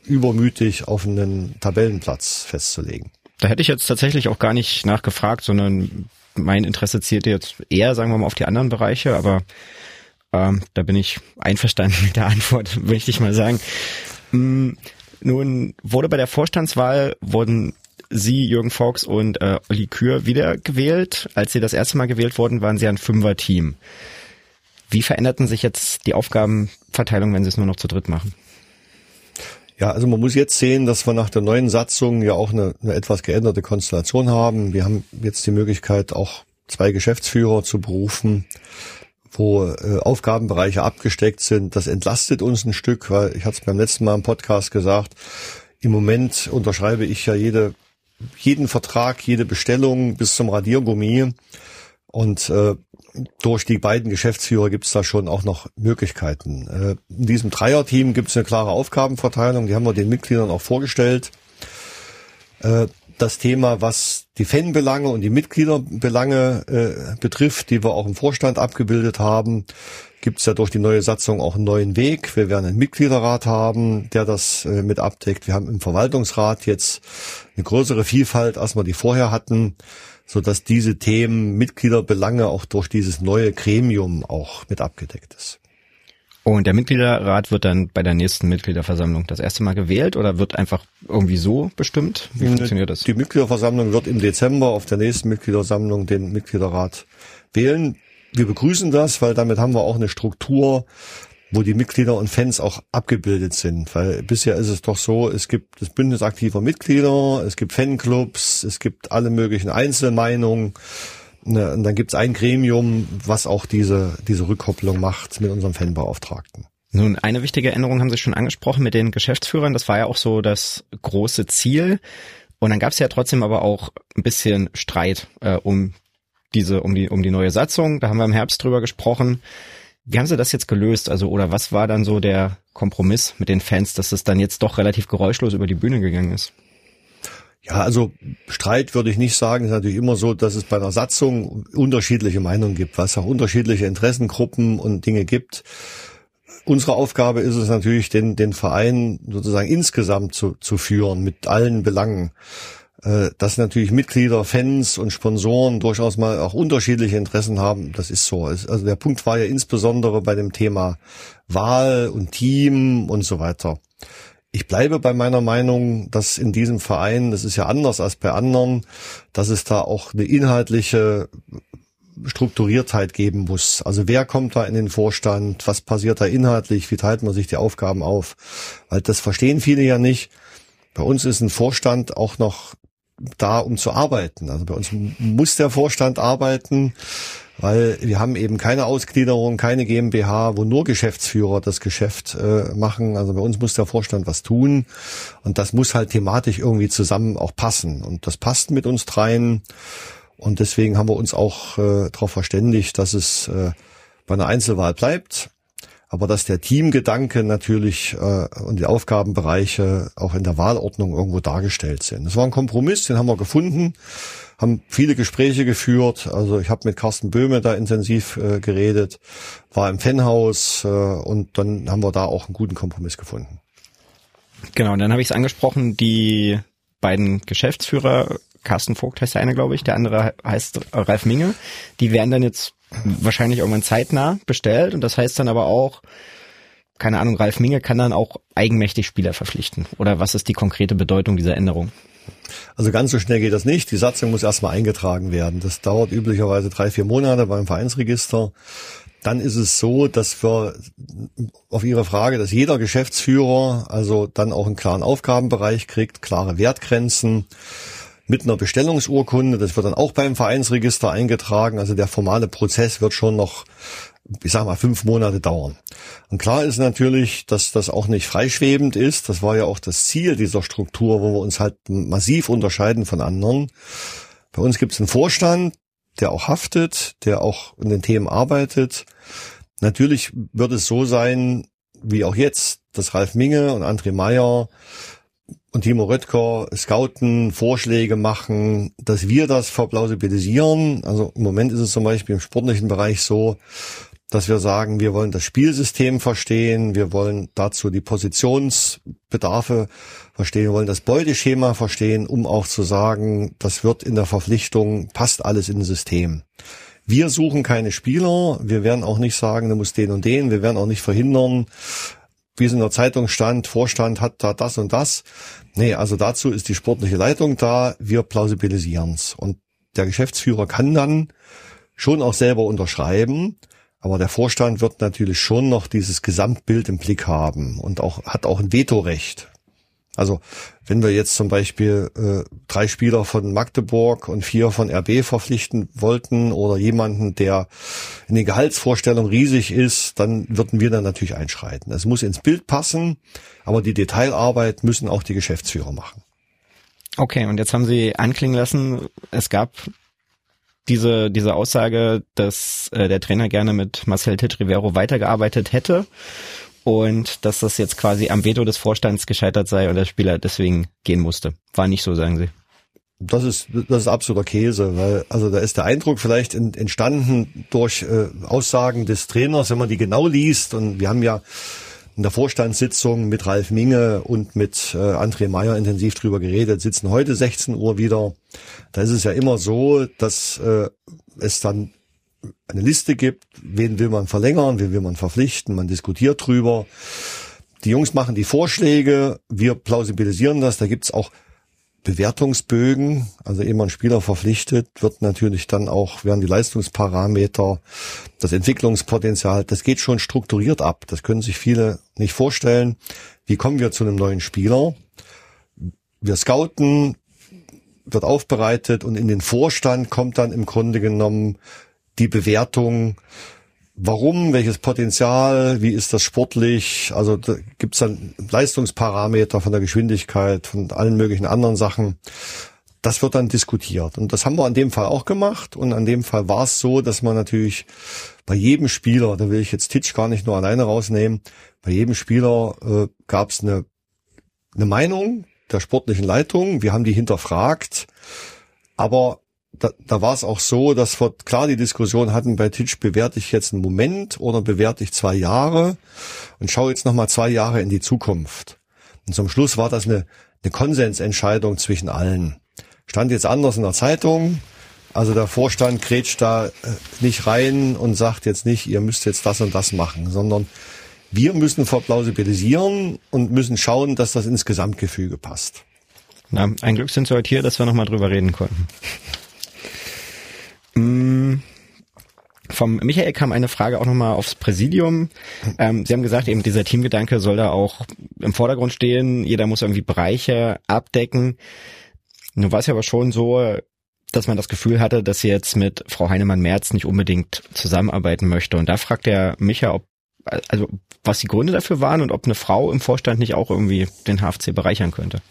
Speaker 1: übermütig auf einen Tabellenplatz festzulegen.
Speaker 3: Da hätte ich jetzt tatsächlich auch gar nicht nachgefragt, sondern mein Interesse zielt jetzt eher, sagen wir mal, auf die anderen Bereiche, aber ähm, da bin ich einverstanden mit der Antwort, möchte ich mal sagen. Hm, nun wurde bei der Vorstandswahl wurden Sie, Jürgen Fox und äh, Olli Kür wiedergewählt. Als Sie das erste Mal gewählt wurden, waren Sie ein Fünfer-Team. Wie veränderten sich jetzt die Aufgabenverteilung, wenn Sie es nur noch zu dritt machen?
Speaker 1: Ja, also man muss jetzt sehen, dass wir nach der neuen Satzung ja auch eine, eine etwas geänderte Konstellation haben. Wir haben jetzt die Möglichkeit, auch zwei Geschäftsführer zu berufen, wo äh, Aufgabenbereiche abgesteckt sind. Das entlastet uns ein Stück, weil ich hatte es beim letzten Mal im Podcast gesagt, im Moment unterschreibe ich ja jede, jeden Vertrag, jede Bestellung bis zum Radiergummi. Und äh, durch die beiden Geschäftsführer gibt es da schon auch noch Möglichkeiten. Äh, in diesem Dreierteam gibt es eine klare Aufgabenverteilung, die haben wir den Mitgliedern auch vorgestellt. Äh, das Thema, was die Fanbelange und die Mitgliederbelange äh, betrifft, die wir auch im Vorstand abgebildet haben, gibt es ja durch die neue Satzung auch einen neuen Weg. Wir werden einen Mitgliederrat haben, der das mit abdeckt. Wir haben im Verwaltungsrat jetzt eine größere Vielfalt, als wir die vorher hatten so dass diese Themen Mitgliederbelange auch durch dieses neue Gremium auch mit abgedeckt ist.
Speaker 3: Und der Mitgliederrat wird dann bei der nächsten Mitgliederversammlung das erste Mal gewählt oder wird einfach irgendwie so bestimmt?
Speaker 1: Wie funktioniert das? Die Mitgliederversammlung wird im Dezember auf der nächsten Mitgliederversammlung den Mitgliederrat wählen. Wir begrüßen das, weil damit haben wir auch eine Struktur, wo die Mitglieder und Fans auch abgebildet sind. Weil bisher ist es doch so, es gibt das Bündnis aktiver Mitglieder, es gibt Fanclubs, es gibt alle möglichen Einzelmeinungen. Ne, und dann gibt es ein Gremium, was auch diese, diese Rückkopplung macht mit unserem Fanbeauftragten.
Speaker 3: Nun, eine wichtige Änderung haben Sie schon angesprochen mit den Geschäftsführern. Das war ja auch so das große Ziel. Und dann gab es ja trotzdem aber auch ein bisschen Streit äh, um diese, um die, um die neue Satzung. Da haben wir im Herbst drüber gesprochen. Wie haben Sie das jetzt gelöst? Also, oder was war dann so der Kompromiss mit den Fans, dass es dann jetzt doch relativ geräuschlos über die Bühne gegangen ist?
Speaker 1: Ja, also Streit würde ich nicht sagen. Es ist natürlich immer so, dass es bei einer Satzung unterschiedliche Meinungen gibt, was auch unterschiedliche Interessengruppen und Dinge gibt. Unsere Aufgabe ist es natürlich, den, den Verein sozusagen insgesamt zu, zu führen mit allen Belangen. Äh, dass natürlich Mitglieder, Fans und Sponsoren durchaus mal auch unterschiedliche Interessen haben, das ist so. Also der Punkt war ja insbesondere bei dem Thema Wahl und Team und so weiter. Ich bleibe bei meiner Meinung, dass in diesem Verein, das ist ja anders als bei anderen, dass es da auch eine inhaltliche Strukturiertheit geben muss. Also wer kommt da in den Vorstand? Was passiert da inhaltlich? Wie teilt man sich die Aufgaben auf? Weil das verstehen viele ja nicht. Bei uns ist ein Vorstand auch noch da, um zu arbeiten. Also bei uns muss der Vorstand arbeiten, weil wir haben eben keine Ausgliederung, keine GmbH, wo nur Geschäftsführer das Geschäft äh, machen. Also bei uns muss der Vorstand was tun und das muss halt thematisch irgendwie zusammen auch passen. Und das passt mit uns dreien und deswegen haben wir uns auch äh, darauf verständigt, dass es äh, bei einer Einzelwahl bleibt aber dass der Teamgedanke natürlich äh, und die Aufgabenbereiche auch in der Wahlordnung irgendwo dargestellt sind. Das war ein Kompromiss, den haben wir gefunden, haben viele Gespräche geführt. Also ich habe mit Carsten Böhme da intensiv äh, geredet, war im Fanhaus äh, und dann haben wir da auch einen guten Kompromiss gefunden.
Speaker 3: Genau, und dann habe ich es angesprochen, die beiden Geschäftsführer, Carsten Vogt heißt der eine, glaube ich, der andere heißt Ralf Minge, die werden dann jetzt wahrscheinlich irgendwann zeitnah bestellt und das heißt dann aber auch, keine Ahnung, Ralf Minge kann dann auch eigenmächtig Spieler verpflichten. Oder was ist die konkrete Bedeutung dieser Änderung?
Speaker 1: Also ganz so schnell geht das nicht. Die Satzung muss erstmal eingetragen werden. Das dauert üblicherweise drei, vier Monate beim Vereinsregister. dann ist es so, dass wir auf Ihre Frage, dass jeder Geschäftsführer also dann auch einen klaren Aufgabenbereich kriegt, klare Wertgrenzen mit einer Bestellungsurkunde. Das wird dann auch beim Vereinsregister eingetragen. Also der formale Prozess wird schon noch, ich sag mal, fünf Monate dauern. Und klar ist natürlich, dass das auch nicht freischwebend ist. Das war ja auch das Ziel dieser Struktur, wo wir uns halt massiv unterscheiden von anderen. Bei uns gibt es einen Vorstand, der auch haftet, der auch in den Themen arbeitet. Natürlich wird es so sein, wie auch jetzt, dass Ralf Minge und André Meyer und Timo Röttger scouten, Vorschläge machen, dass wir das verplausibilisieren. Also im Moment ist es zum Beispiel im sportlichen Bereich so, dass wir sagen, wir wollen das Spielsystem verstehen, wir wollen dazu die Positionsbedarfe verstehen, wir wollen das Beuteschema verstehen, um auch zu sagen, das wird in der Verpflichtung, passt alles in ein System. Wir suchen keine Spieler, wir werden auch nicht sagen, du musst den und den, wir werden auch nicht verhindern, wie es in der Zeitung stand, Vorstand hat da das und das. Nee, also dazu ist die sportliche Leitung da, wir plausibilisieren's. Und der Geschäftsführer kann dann schon auch selber unterschreiben, aber der Vorstand wird natürlich schon noch dieses Gesamtbild im Blick haben und auch hat auch ein Vetorecht. Also wenn wir jetzt zum Beispiel äh, drei Spieler von Magdeburg und vier von RB verpflichten wollten oder jemanden, der in den Gehaltsvorstellungen riesig ist, dann würden wir dann natürlich einschreiten. Es muss ins Bild passen, aber die Detailarbeit müssen auch die Geschäftsführer machen.
Speaker 3: Okay, und jetzt haben Sie anklingen lassen, es gab diese, diese Aussage, dass äh, der Trainer gerne mit Marcel Titrivero weitergearbeitet hätte und dass das jetzt quasi am Veto des Vorstands gescheitert sei und der Spieler deswegen gehen musste. War nicht so, sagen Sie.
Speaker 1: Das ist, das ist absoluter Käse, weil, also da ist der Eindruck vielleicht entstanden durch äh, Aussagen des Trainers, wenn man die genau liest und wir haben ja in der Vorstandssitzung mit Ralf Minge und mit äh, André Meyer intensiv drüber geredet, sitzen heute 16 Uhr wieder. Da ist es ja immer so, dass äh, es dann eine Liste gibt, wen will man verlängern, wen will man verpflichten, man diskutiert drüber. Die Jungs machen die Vorschläge, wir plausibilisieren das, da gibt's auch Bewertungsbögen, also ehe man Spieler verpflichtet, wird natürlich dann auch, werden die Leistungsparameter, das Entwicklungspotenzial, das geht schon strukturiert ab. Das können sich viele nicht vorstellen. Wie kommen wir zu einem neuen Spieler? Wir scouten, wird aufbereitet und in den Vorstand kommt dann im Grunde genommen die Bewertung, warum, welches Potenzial, wie ist das sportlich, also da gibt es dann Leistungsparameter von der Geschwindigkeit, von allen möglichen anderen Sachen. Das wird dann diskutiert. Und das haben wir an dem Fall auch gemacht. Und an dem Fall war es so, dass man natürlich bei jedem Spieler, da will ich jetzt Titsch gar nicht nur alleine rausnehmen, bei jedem Spieler äh, gab es eine, eine Meinung der sportlichen Leitung. Wir haben die hinterfragt. Aber da, da war es auch so, dass wir klar die Diskussion hatten bei Titch, bewerte ich jetzt einen Moment oder bewerte ich zwei Jahre und schaue jetzt nochmal zwei Jahre in die Zukunft. Und zum Schluss war das eine, eine Konsensentscheidung zwischen allen. Stand jetzt anders in der Zeitung. Also der Vorstand grätscht da äh, nicht rein und sagt jetzt nicht, ihr müsst jetzt das und das machen, sondern wir müssen verplausibilisieren und müssen schauen, dass das ins Gesamtgefüge passt.
Speaker 3: Na, ein Glück sind Sie heute hier, dass wir nochmal drüber reden konnten. Mm, vom Michael kam eine Frage auch nochmal aufs Präsidium. Ähm, Sie haben gesagt, eben dieser Teamgedanke soll da auch im Vordergrund stehen. Jeder muss irgendwie Bereiche abdecken. Nun war es ja aber schon so, dass man das Gefühl hatte, dass sie jetzt mit Frau Heinemann-Merz nicht unbedingt zusammenarbeiten möchte. Und da fragt der Micha, ob, also, was die Gründe dafür waren und ob eine Frau im Vorstand nicht auch irgendwie den HFC bereichern könnte.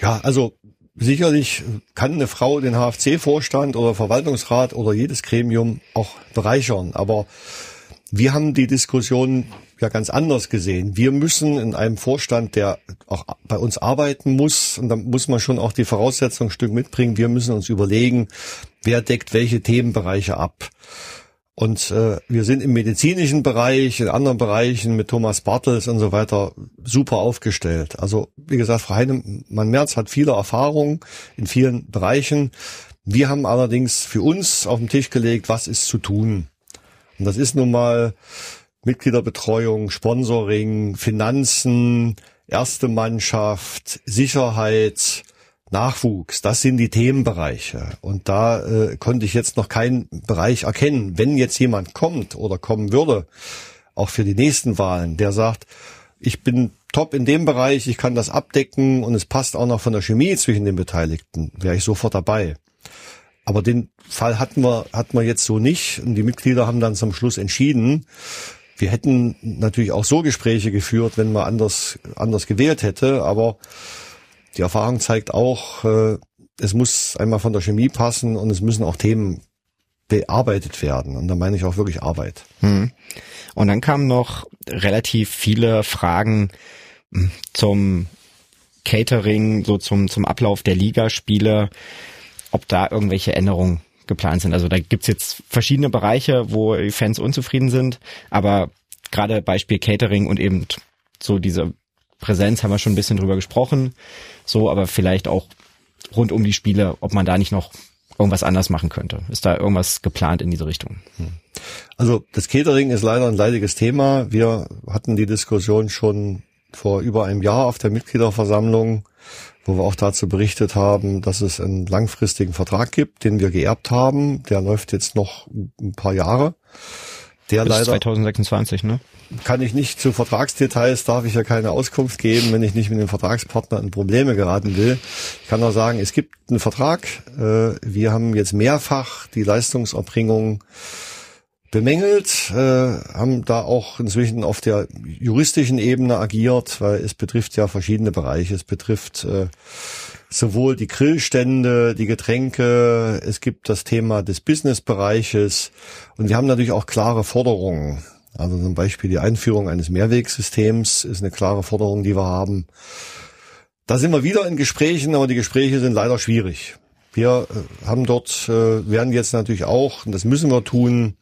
Speaker 1: Ja, also sicherlich kann eine Frau den HFC-Vorstand oder Verwaltungsrat oder jedes Gremium auch bereichern. Aber wir haben die Diskussion ja ganz anders gesehen. Wir müssen in einem Vorstand, der auch bei uns arbeiten muss, und da muss man schon auch die Voraussetzungen ein Stück mitbringen, wir müssen uns überlegen, wer deckt welche Themenbereiche ab. Und äh, wir sind im medizinischen Bereich, in anderen Bereichen mit Thomas Bartels und so weiter super aufgestellt. Also wie gesagt, Frau Heinemann-Merz hat viele Erfahrungen in vielen Bereichen. Wir haben allerdings für uns auf den Tisch gelegt, was ist zu tun. Und das ist nun mal Mitgliederbetreuung, Sponsoring, Finanzen, erste Mannschaft, Sicherheit, Nachwuchs, das sind die Themenbereiche. Und da äh, konnte ich jetzt noch keinen Bereich erkennen. Wenn jetzt jemand kommt oder kommen würde, auch für die nächsten Wahlen, der sagt, ich bin top in dem Bereich, ich kann das abdecken und es passt auch noch von der Chemie zwischen den Beteiligten, wäre ich sofort dabei. Aber den Fall hatten wir, hatten wir jetzt so nicht und die Mitglieder haben dann zum Schluss entschieden, wir hätten natürlich auch so Gespräche geführt, wenn man anders, anders gewählt hätte, aber die Erfahrung zeigt auch, äh, es muss einmal von der Chemie passen und es müssen auch Themen bearbeitet werden. Und da meine ich auch wirklich Arbeit. Hm.
Speaker 3: Und dann kamen noch relativ viele Fragen hm, zum Catering, so zum, zum Ablauf der Ligaspiele, ob da irgendwelche Änderungen geplant sind. Also da gibt's jetzt verschiedene Bereiche, wo Fans unzufrieden sind, aber gerade Beispiel Catering und eben so diese Präsenz haben wir schon ein bisschen drüber gesprochen, so, aber vielleicht auch rund um die Spiele, ob man da nicht noch irgendwas anders machen könnte. Ist da irgendwas geplant in diese Richtung? Hm.
Speaker 1: Also das Catering ist leider ein leidiges Thema. Wir hatten die Diskussion schon vor über einem Jahr auf der Mitgliederversammlung, wo wir auch dazu berichtet haben, dass es einen langfristigen Vertrag gibt, den wir geerbt haben. Der läuft jetzt noch ein paar Jahre.
Speaker 3: Der Bis leider 2026, ne?
Speaker 1: Kann ich nicht zu Vertragsdetails, darf ich ja keine Auskunft geben, wenn ich nicht mit dem Vertragspartner in Probleme geraten will. Ich kann nur sagen, es gibt einen Vertrag. Äh, wir haben jetzt mehrfach die Leistungserbringung bemängelt, äh, haben da auch inzwischen auf der juristischen Ebene agiert, weil es betrifft ja verschiedene Bereiche. Es betrifft äh, sowohl die Grillstände, die Getränke, es gibt das Thema des Businessbereiches und wir haben natürlich auch klare Forderungen. Also zum Beispiel die Einführung eines Mehrwegsystems ist eine klare Forderung, die wir haben. Da sind wir wieder in Gesprächen, aber die Gespräche sind leider schwierig. Wir äh, haben dort, äh, werden jetzt natürlich auch, und das müssen wir tun,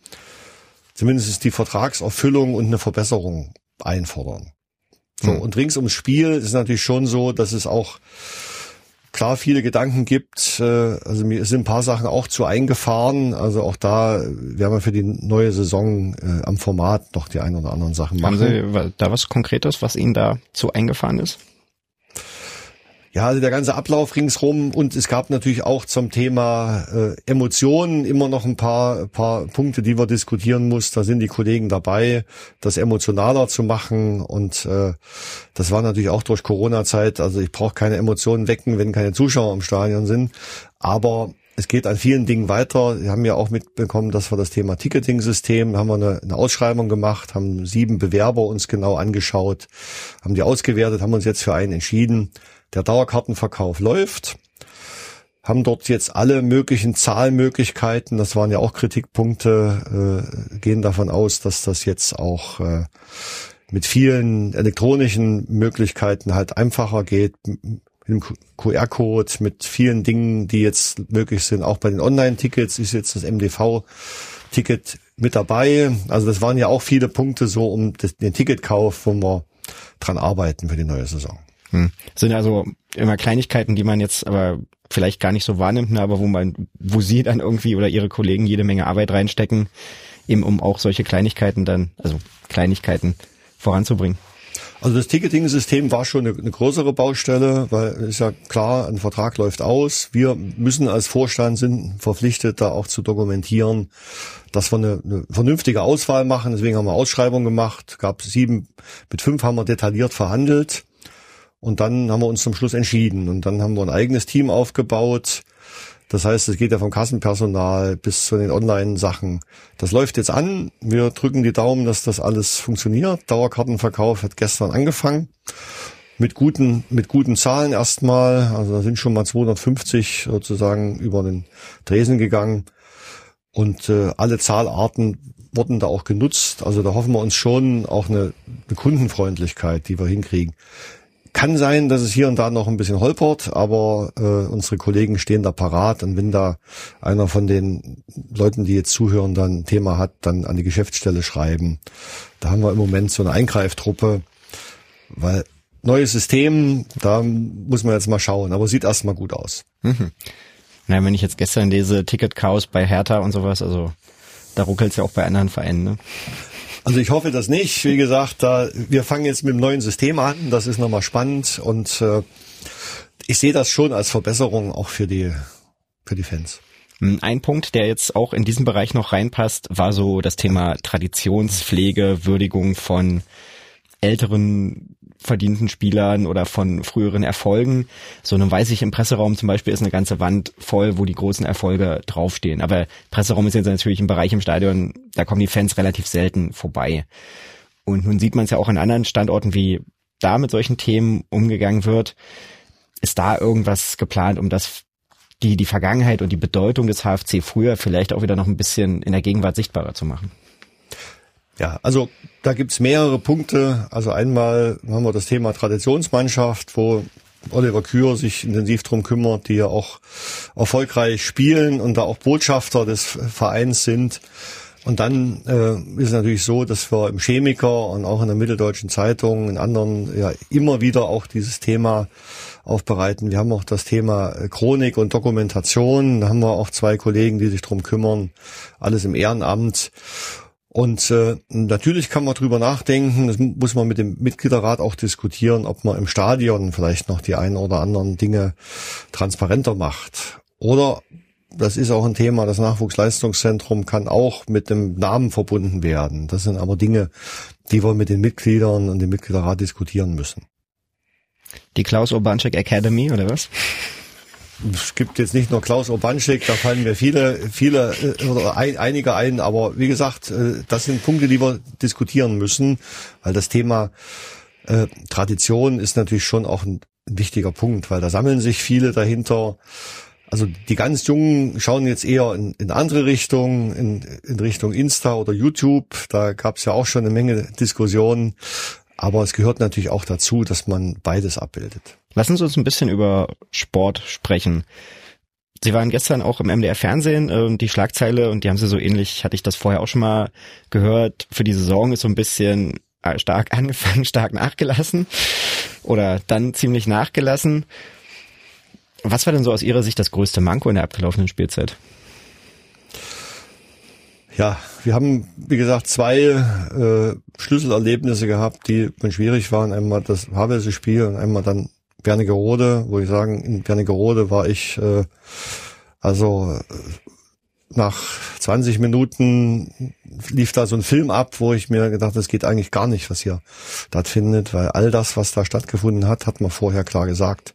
Speaker 1: zumindest die Vertragserfüllung und eine Verbesserung einfordern. So, hm. und rings ums Spiel ist natürlich schon so, dass es auch klar viele Gedanken gibt. Äh, also mir sind ein paar Sachen auch zu eingefahren. Also auch da werden wir für die neue Saison äh, am Format noch die ein oder anderen Sachen machen.
Speaker 3: Haben Sie da was Konkretes, was Ihnen da zu eingefahren ist?
Speaker 1: Ja, also der ganze Ablauf ringsrum und es gab natürlich auch zum Thema äh, Emotionen immer noch ein paar, paar Punkte, die wir diskutieren muss. Da sind die Kollegen dabei, das emotionaler zu machen und äh, das war natürlich auch durch Corona-Zeit. Also ich brauche keine Emotionen wecken, wenn keine Zuschauer im Stadion sind. Aber es geht an vielen Dingen weiter. Wir haben ja auch mitbekommen, dass wir das Thema Ticketing-System, haben wir eine, eine, Ausschreibung gemacht, haben sieben Bewerber uns genau angeschaut, haben die ausgewertet, haben uns jetzt für einen entschieden. Der Dauerkartenverkauf läuft, haben dort jetzt alle möglichen Zahlmöglichkeiten, das waren ja auch Kritikpunkte, äh, gehen davon aus, dass das jetzt auch äh, mit vielen elektronischen Möglichkeiten halt einfacher geht, mit dem QR-Code, mit vielen Dingen, die jetzt möglich sind. Auch bei den Online-Tickets ist jetzt das MDV-Ticket mit dabei. Also das waren ja auch viele Punkte so um den Ticketkauf, wo wir dran arbeiten für die neue Saison.
Speaker 3: Hm. Sind also immer Kleinigkeiten, die man jetzt aber vielleicht gar nicht so wahrnimmt, ne, aber wo man, wo sie dann irgendwie oder ihre Kollegen jede Menge Arbeit reinstecken, eben um auch solche Kleinigkeiten dann, also Kleinigkeiten voranzubringen.
Speaker 1: Also das Ticketing-System war schon eine, eine, größere Baustelle, weil ist ja klar, ein Vertrag läuft aus. Wir müssen als Vorstand sind verpflichtet, da auch zu dokumentieren, dass wir eine, eine vernünftige Auswahl machen. Deswegen haben wir Ausschreibungen gemacht. Gab sieben, mit fünf haben wir detailliert verhandelt. Und dann haben wir uns zum Schluss entschieden. Und dann haben wir ein eigenes Team aufgebaut. Das heißt, es geht ja vom Kassenpersonal bis zu den Online-Sachen. Das läuft jetzt an. Wir drücken die Daumen, dass das alles funktioniert. Dauerkartenverkauf hat gestern angefangen. Mit guten, mit guten Zahlen erstmal. Also da sind schon mal 250 sozusagen über den Dresen gegangen. Und äh, alle Zahlarten wurden da auch genutzt. Also da hoffen wir uns schon auch eine, eine Kundenfreundlichkeit, die wir hinkriegen. Kann sein, dass es hier und da noch ein bisschen holpert, aber äh, unsere Kollegen stehen da parat und wenn da einer von den Leuten, die jetzt zuhören, dann ein Thema hat, dann an die Geschäftsstelle schreiben. Da haben wir im Moment so eine Eingreiftruppe, weil neues System, da muss man jetzt mal schauen, aber sieht erstmal gut aus. Mhm.
Speaker 3: Na, wenn ich jetzt gestern lese Ticket-Chaos bei Hertha und sowas, also da ruckelt's ja auch bei anderen Vereinen, ne?
Speaker 1: Also ich hoffe das nicht. Wie gesagt, da, wir fangen jetzt mit dem neuen System an. Das ist nochmal spannend und äh, ich sehe das schon als Verbesserung auch für die, für die Fans.
Speaker 3: Hm, ein Punkt, der jetzt auch in diesen Bereich noch reinpasst, war so das Thema Traditionspflege, Würdigung von älteren verdienten Spielern oder von früheren Erfolgen. So, nun weiß ich, im Presseraum zum Beispiel ist eine ganze Wand voll, wo die großen Erfolge draufstehen. Aber Presseraum ist jetzt natürlich ein Bereich im Stadion, da kommen die Fans relativ selten vorbei. Und nun sieht man es ja auch an anderen Standorten, wie da mit solchen Themen umgegangen wird. Ist da irgendwas geplant, um das die, die Vergangenheit und die Bedeutung des HFC früher vielleicht auch wieder noch ein bisschen in der Gegenwart sichtbarer zu machen?
Speaker 1: Ja, also da gibt's mehrere Punkte. Also einmal haben wir das Thema Traditionsmannschaft, wo Oliver Kür sich intensiv drum kümmert, die ja auch erfolgreich spielen und da auch Botschafter des Vereins sind. Und dann äh, ist es natürlich so, dass wir im Chemiker und auch in der Mitteldeutschen Zeitung, in anderen ja immer wieder auch dieses Thema aufbereiten. Wir haben auch das Thema Chronik und Dokumentation. Da haben wir auch zwei Kollegen, die sich drum kümmern. Alles im Ehrenamt. Und äh, natürlich kann man drüber nachdenken, das muss man mit dem Mitgliederrat auch diskutieren, ob man im Stadion vielleicht noch die ein oder anderen Dinge transparenter macht. Oder das ist auch ein Thema, das Nachwuchsleistungszentrum kann auch mit dem Namen verbunden werden. Das sind aber Dinge, die wir mit den Mitgliedern und dem Mitgliederrat diskutieren müssen.
Speaker 3: Die Klaus Urbanczyk Academy oder was?
Speaker 1: Es gibt jetzt nicht nur Klaus Urbanschek, da fallen mir viele, viele äh, oder ein, einige ein, aber wie gesagt, äh, das sind Punkte, die wir diskutieren müssen, weil das Thema äh, Tradition ist natürlich schon auch ein, wichtiger Punkt, weil da sammeln sich viele dahinter. Also die ganz Jungen schauen jetzt eher in, in andere Richtungen, in, in Richtung Insta oder YouTube. Da gab es ja auch schon eine Menge Diskussionen. Aber es gehört natürlich auch dazu, dass man beides abbildet.
Speaker 3: Lassen Sie uns ein bisschen über Sport sprechen. Sie waren gestern auch im MDR Fernsehen äh, die Schlagzeile und die haben Sie so ähnlich, hatte ich das vorher auch schon mal gehört, für die Saison ist so ein bisschen äh, stark angefangen, stark nachgelassen oder dann ziemlich nachgelassen. Was war denn so aus Ihrer Sicht das größte Manko in der abgelaufenen Spielzeit?
Speaker 1: Ja, wir haben, wie gesagt, zwei äh, Schlüsselerlebnisse gehabt, die schwierig waren. Einmal das Havelse Spiel und einmal dann Wernigerode, wo ich sagen, in Wernigerode war ich äh, also äh, nach 20 Minuten lief da so ein Film ab, wo ich mir gedacht, das geht eigentlich gar nicht, was hier stattfindet, weil all das, was da stattgefunden hat, hat man vorher klar gesagt.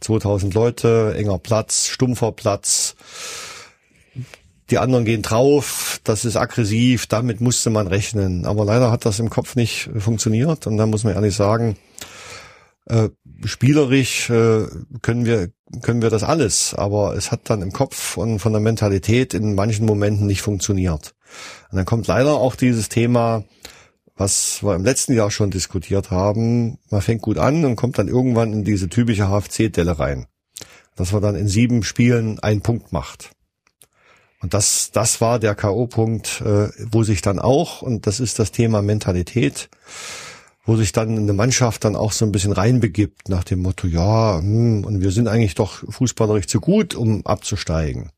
Speaker 1: 2000 Leute, enger Platz, stumpfer Platz, die anderen gehen drauf, das ist aggressiv, damit musste man rechnen. Aber leider hat das im Kopf nicht funktioniert und da muss man ehrlich sagen, äh, spielerisch äh, können wir können wir das alles, aber es hat dann im Kopf und von der Mentalität in manchen Momenten nicht funktioniert. Und dann kommt leider auch dieses Thema, was wir im letzten Jahr schon diskutiert haben. Man fängt gut an und kommt dann irgendwann in diese typische HFC-Delle rein, dass man dann in sieben Spielen einen Punkt macht. Und das, das war der K.O.-Punkt, äh, wo sich dann auch, und das ist das Thema Mentalität, wo sich dann eine Mannschaft dann auch so ein bisschen reinbegibt nach dem Motto, ja, hm, und wir sind eigentlich doch fußballerisch zu gut, um abzusteigen.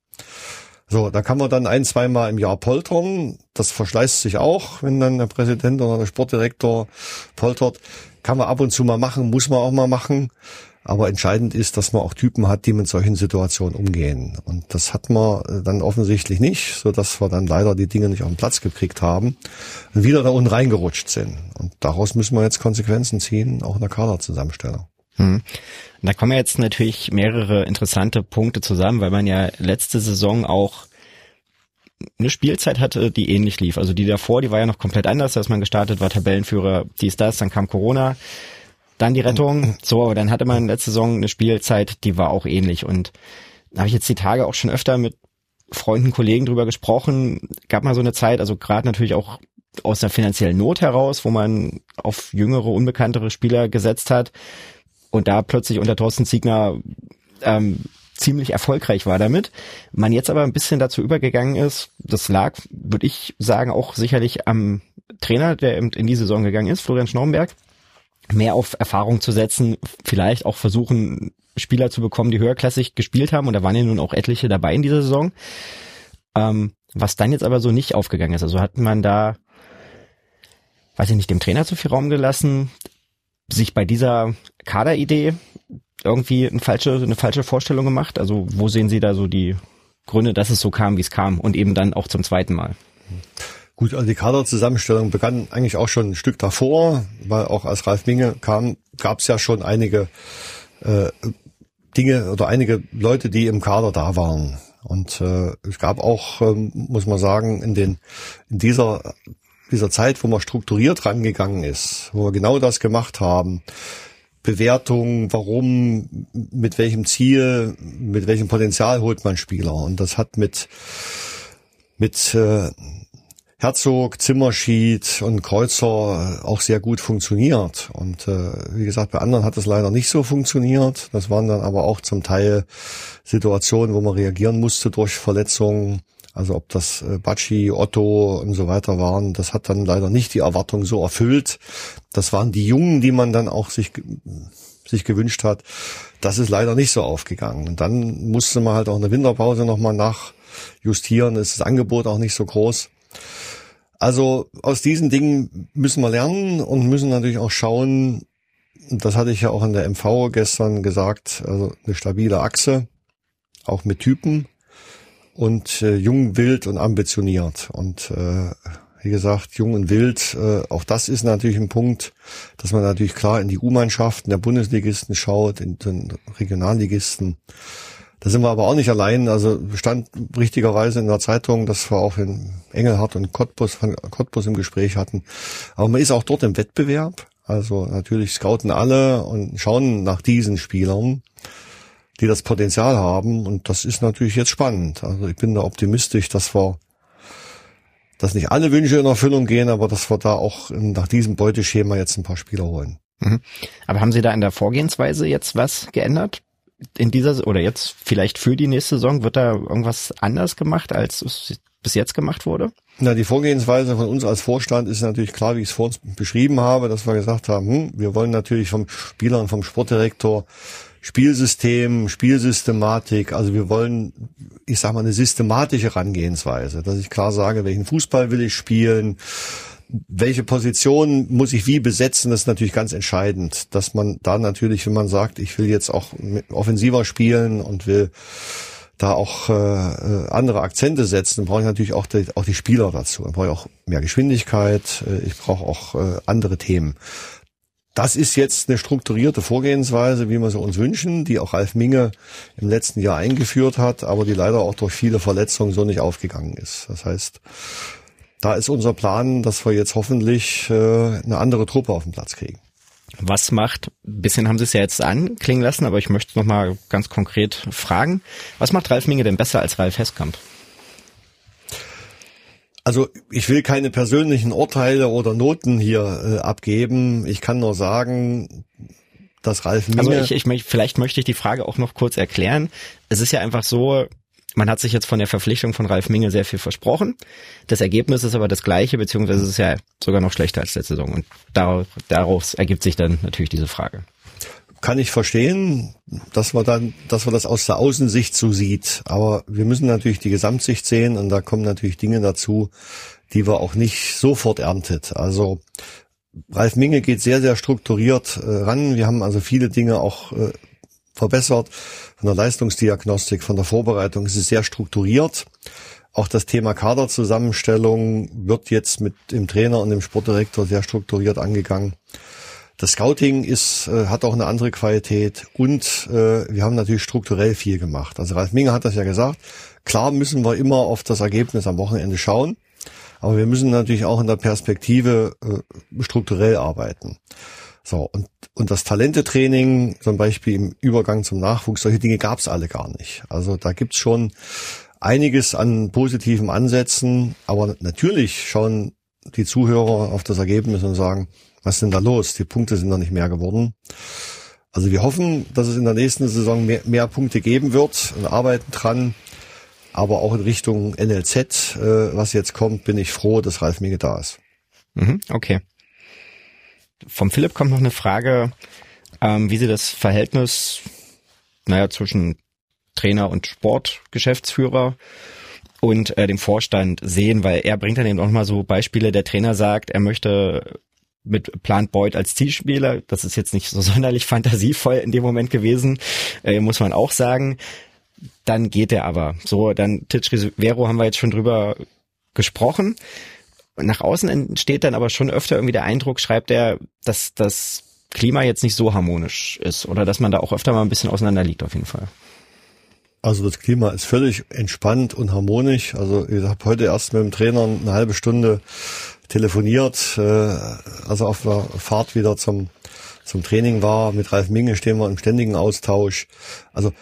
Speaker 1: So, da kann man dann ein, zweimal im Jahr poltern. Das verschleißt sich auch, wenn dann der Präsident oder der Sportdirektor poltert. Kann man ab und zu mal machen, muss man auch mal machen. Aber entscheidend ist, dass man auch Typen hat, die mit solchen Situationen umgehen. Und das hat man äh, dann offensichtlich nicht, so dass wir dann leider die Dinge nicht auf den Platz gekriegt haben und wieder da unten reingerutscht sind. Und daraus müssen wir jetzt Konsequenzen ziehen, auch in der Kaderzusammenstellung. Hm.
Speaker 3: Da kommen jetzt natürlich mehrere interessante Punkte zusammen, weil man ja letzte Saison auch eine Spielzeit hatte, die ähnlich lief. Also die davor, die war ja noch komplett anders, als man gestartet war, Tabellenführer, dies, das, dann kam Corona, dann die Rettung. So, dann hatte man letzte Saison eine Spielzeit, die war auch ähnlich. Und da habe ich jetzt die Tage auch schon öfter mit Freunden, Kollegen drüber gesprochen. Gab mal so eine Zeit, also gerade natürlich auch aus der finanziellen Not heraus, wo man auf jüngere, unbekanntere Spieler gesetzt hat und da plötzlich unter Thorsten Ziegner ähm, ziemlich erfolgreich war damit. Man jetzt aber ein bisschen dazu übergegangen ist, das lag, würde ich sagen, auch sicherlich am Trainer, der in die Saison gegangen ist, Florian Schnaumberg, mehr auf Erfahrung zu setzen, vielleicht auch versuchen, Spieler zu bekommen, die höherklassig gespielt haben. Und da waren ja nun auch etliche dabei in dieser Saison. Ähm, was dann jetzt aber so nicht aufgegangen ist. Also hat man da, weiß ich nicht, dem Trainer zu viel Raum gelassen, sich bei dieser Kaderidee, irgendwie eine falsche, eine falsche Vorstellung gemacht? Also wo sehen Sie da so die Gründe, dass es so kam, wie es kam und eben dann auch zum zweiten Mal?
Speaker 1: Gut, also die Kaderzusammenstellung begann eigentlich auch schon ein Stück davor, weil auch als Ralf Minge kam, gab es ja schon einige äh, Dinge oder einige Leute, die im Kader da waren. Und äh, es gab auch, ähm, muss man sagen, in den in dieser dieser Zeit, wo man strukturiert rangegangen ist, wo wir genau das gemacht haben, Bewertung, warum, mit welchem Ziel, mit welchem Potenzial holt man Spieler. Und das hat mit mit äh, Herzog, Zimmerschied und Kreuzer auch sehr gut funktioniert. Und äh, wie gesagt, bei anderen hat es leider nicht so funktioniert. Das waren dann aber auch zum Teil Situationen, wo man reagieren musste durch Verletzungen. Also ob das äh, Batschi, Otto und so weiter waren, das hat dann leider nicht die Erwartung so erfüllt. Das waren die Jungen, die man dann auch sich sich gewünscht hat. Das ist leider nicht so aufgegangen. Und dann musste man halt auch in der Winterpause nochmal nachjustieren. Ist das Angebot auch nicht so groß. Also aus diesen Dingen müssen wir lernen und müssen natürlich auch schauen, das hatte ich ja auch in der MV gestern gesagt, also eine stabile Achse, auch mit Typen und äh, jung, wild und ambitioniert. Und äh, wie gesagt, jung und wild, äh, auch das ist natürlich ein Punkt, dass man natürlich klar in die U-Mannschaften der Bundesligisten schaut, in den Regionalligisten. Da sind wir aber auch nicht allein. Also stand richtigerweise in der Zeitung, dass wir auch in Engelhardt und Cottbus, von Cottbus im Gespräch hatten. Aber man ist auch dort im Wettbewerb. Also natürlich scouten alle und schauen nach diesen Spielern, die das Potenzial haben. Und das ist natürlich jetzt spannend. Also ich bin da optimistisch, dass wir, dass nicht alle Wünsche in Erfüllung gehen, aber dass wir da auch nach diesem Beuteschema jetzt ein paar Spieler holen.
Speaker 3: Mhm. Aber haben Sie da in der Vorgehensweise jetzt was geändert? In dieser oder jetzt vielleicht für die nächste Saison wird da irgendwas anders gemacht, als es bis jetzt gemacht wurde?
Speaker 1: Na, die Vorgehensweise von uns als Vorstand ist natürlich klar, wie ich es vor uns beschrieben habe, dass wir gesagt haben, hm, wir wollen natürlich vom Spieler und vom Sportdirektor Spielsystem, Spielsystematik, also wir wollen, ich sag mal, eine systematische Herangehensweise, dass ich klar sage, welchen Fußball will ich spielen, welche Position muss ich wie besetzen, das ist natürlich ganz entscheidend, dass man da natürlich, wenn man sagt, ich will jetzt auch offensiver spielen und will da auch äh, äh andere Akzente setzen, brauche ich natürlich auch die, auch die Spieler dazu. Dann brauche ich auch mehr Geschwindigkeit, äh, ich brauche auch äh, andere Themen. Das ist jetzt eine strukturierte Vorgehensweise, wie wir sie uns wünschen, die auch Ralf Minge im letzten Jahr eingeführt hat, aber die leider auch durch viele Verletzungen so nicht aufgegangen ist. Das heißt, da ist unser Plan, dass wir jetzt hoffentlich äh, eine andere Truppe auf den Platz kriegen.
Speaker 3: Was macht, bisschen haben Sie es ja jetzt anklingen lassen, aber ich möchte noch mal ganz konkret fragen, was macht Ralf Minge denn besser als Ralf Heskamp?
Speaker 1: Also ich will keine persönlichen Urteile oder Noten hier äh, abgeben. Ich kann nur sagen, dass Ralf
Speaker 3: Minge... Also ich, ich, vielleicht möchte ich die Frage auch noch kurz erklären. Es ist ja einfach so, man hat sich jetzt von der Verpflichtung von Ralf Minge sehr viel versprochen. Das Ergebnis ist aber das gleiche, beziehungsweise es ist ja sogar noch schlechter als letzte Saison. Und daraus ergibt sich dann natürlich diese Frage.
Speaker 1: Kann ich verstehen, dass man dann, dass man das aus der Außensicht so sieht. Aber wir müssen natürlich die Gesamtsicht sehen und da kommen natürlich Dinge dazu, die wir auch nicht sofort erntet. Also Ralf Minge geht sehr, sehr strukturiert äh, ran. Wir haben also viele Dinge auch äh, verbessert. Von der Leistungsdiagnostik, von der Vorbereitung ist es sehr strukturiert. Auch das Thema Kaderzusammenstellung wird jetzt mit dem Trainer und dem Sportdirektor sehr strukturiert angegangen. Das Scouting ist, äh, hat auch eine andere Qualität und äh, wir haben natürlich strukturell viel gemacht. Also Ralf Minge hat das ja gesagt. Klar müssen wir immer auf das Ergebnis am Wochenende schauen, aber wir müssen natürlich auch in der Perspektive äh, strukturell arbeiten. So, und, und das Talentetraining, zum Beispiel im Übergang zum Nachwuchs, solche Dinge gab es alle gar nicht. Also da gibt's schon einiges an positiven Ansätzen, aber natürlich schauen die Zuhörer auf das Ergebnis und sagen, was ist denn da los? Die Punkte sind noch nicht mehr geworden. Also wir hoffen, dass es in der nächsten Saison mehr, mehr Punkte geben wird und arbeiten dran. Aber auch in Richtung NLZ, äh, was jetzt kommt, bin ich froh, dass Ralf Minge da ist.
Speaker 3: Mhm, okay vom Philipp kommt noch eine Frage, ähm, wie sie das Verhältnis, naja, zwischen Trainer und Sportgeschäftsführer und äh, dem Vorstand sehen, weil er bringt dann eben auch mal so Beispiele, der Trainer sagt, er möchte mit Plant Boyd als Zielspieler. Das ist jetzt nicht so sonderlich fantasievoll in dem Moment gewesen, äh, muss man auch sagen. Dann geht er aber. So, dann Titch Vero haben wir jetzt schon drüber gesprochen. Nach außen entsteht dann aber schon öfter irgendwie der Eindruck, schreibt er, dass das Klima jetzt nicht so harmonisch ist oder dass man da auch öfter mal ein bisschen auseinander liegt auf jeden Fall.
Speaker 1: Also das Klima ist völlig entspannt und harmonisch. Also ich habe heute erst mit dem Trainer eine halbe Stunde telefoniert, äh, also auf der Fahrt wieder zum, zum Training war. Mit Ralf Minge stehen wir im ständigen Austausch. Also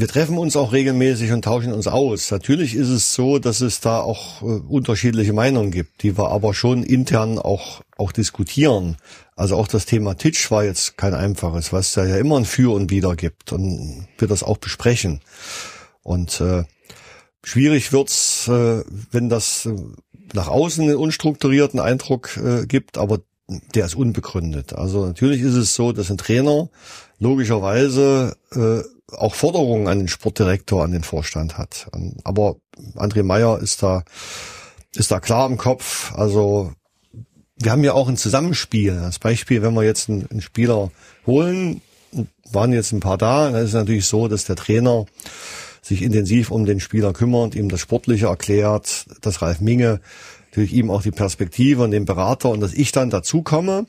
Speaker 1: wir treffen uns auch regelmäßig und tauschen uns aus. Natürlich ist es so, dass es da auch äh, unterschiedliche Meinungen gibt, die wir aber schon intern auch, auch diskutieren. Also auch das Thema Titch war jetzt kein einfaches, was da ja immer ein Für und Wider gibt und wir das auch besprechen. Und äh, schwierig wird's, äh, wenn das äh, nach außen einen unstrukturierten Eindruck äh, gibt, aber der ist unbegründet. Also natürlich ist es so, dass ein Trainer logischerweise äh, auch Forderungen an den Sportdirektor, an den Vorstand hat. Aber André Meyer ist da, ist da klar im Kopf. Also wir haben ja auch ein Zusammenspiel. Als Beispiel, wenn wir jetzt einen, einen Spieler holen, waren jetzt ein paar da, dann ist es natürlich so, dass der Trainer sich intensiv um den Spieler kümmert, ihm das Sportliche erklärt, dass Ralf Minge natürlich ihm auch die Perspektive und den Berater und dass ich dann dazu komme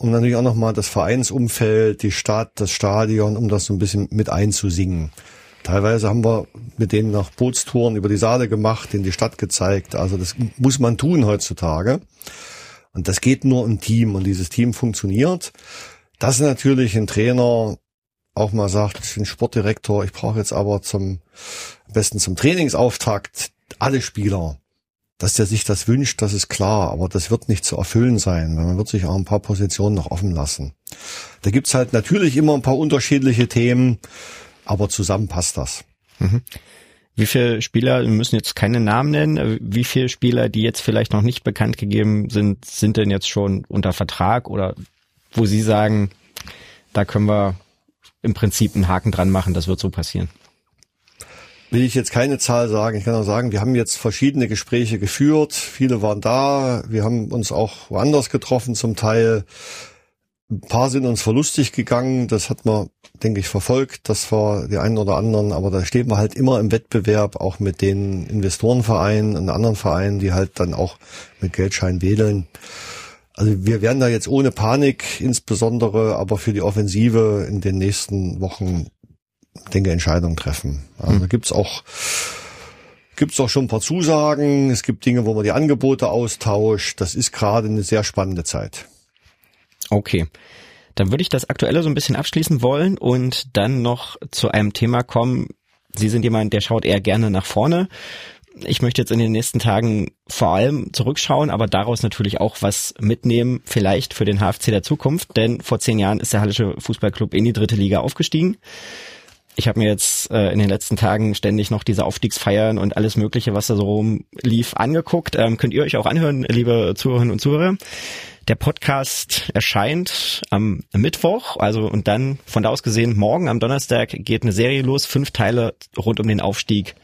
Speaker 1: um natürlich auch nochmal das Vereinsumfeld, die Stadt, das Stadion, um das so ein bisschen mit einzusingen. Teilweise haben wir mit denen nach Bootstouren über die Saale gemacht, in die Stadt gezeigt. Also das muss man tun heutzutage. Und das geht nur im Team und dieses Team funktioniert. Dass natürlich ein Trainer auch mal sagt, ich bin Sportdirektor, ich brauche jetzt aber zum am besten zum Trainingsauftakt alle Spieler dass der sich das wünscht, das ist klar, aber das wird nicht zu erfüllen sein. Man wird sich auch ein paar Positionen noch offen lassen. Da gibt's halt natürlich immer ein paar unterschiedliche Themen, aber zusammen passt das. Mhm.
Speaker 3: Wie viele Spieler, wir müssen jetzt keine Namen nennen, wie viele Spieler, die jetzt vielleicht noch nicht bekannt gegeben sind, sind denn jetzt schon unter Vertrag oder wo Sie sagen, da können wir im Prinzip einen Haken dran machen, das wird so passieren?
Speaker 1: Will ich jetzt keine Zahl sagen. Ich kann auch sagen, wir haben jetzt verschiedene Gespräche geführt. Viele waren da. Wir haben uns auch woanders getroffen zum Teil. Ein paar sind uns verlustig gegangen. Das hat man, denke ich, verfolgt. Das war die einen oder anderen. Aber da stehen wir halt immer im Wettbewerb, auch mit den Investorenvereinen und anderen Vereinen, die halt dann auch mit Geldschein wählen. Also wir werden da jetzt ohne Panik insbesondere, aber für die Offensive in den nächsten Wochen denke, Entscheidungen treffen. Also mhm. gibt's auch gibt's auch schon ein paar Zusagen. Es gibt Dinge, wo man die Angebote austauscht. Das ist gerade eine sehr spannende Zeit.
Speaker 3: Okay. Dann würde ich das Aktuelle so ein bisschen abschließen wollen und dann noch zu einem Thema kommen. Sie sind jemand, der schaut eher gerne nach vorne. Ich möchte jetzt in den nächsten Tagen vor allem zurückschauen, aber daraus natürlich auch was mitnehmen, vielleicht für den HFC der Zukunft, denn vor zehn Jahren ist der Hallische Fußballclub in die dritte Liga aufgestiegen. Ich habe mir jetzt äh, in den letzten Tagen ständig noch diese Aufstiegsfeiern und alles Mögliche, was da so rumlief, angeguckt. Ähm, könnt ihr euch auch anhören, liebe Zuhörerinnen und Zuhörer. Der Podcast erscheint am Mittwoch, also und dann von da aus gesehen morgen am Donnerstag geht eine Serie los, fünf Teile rund um den Aufstieg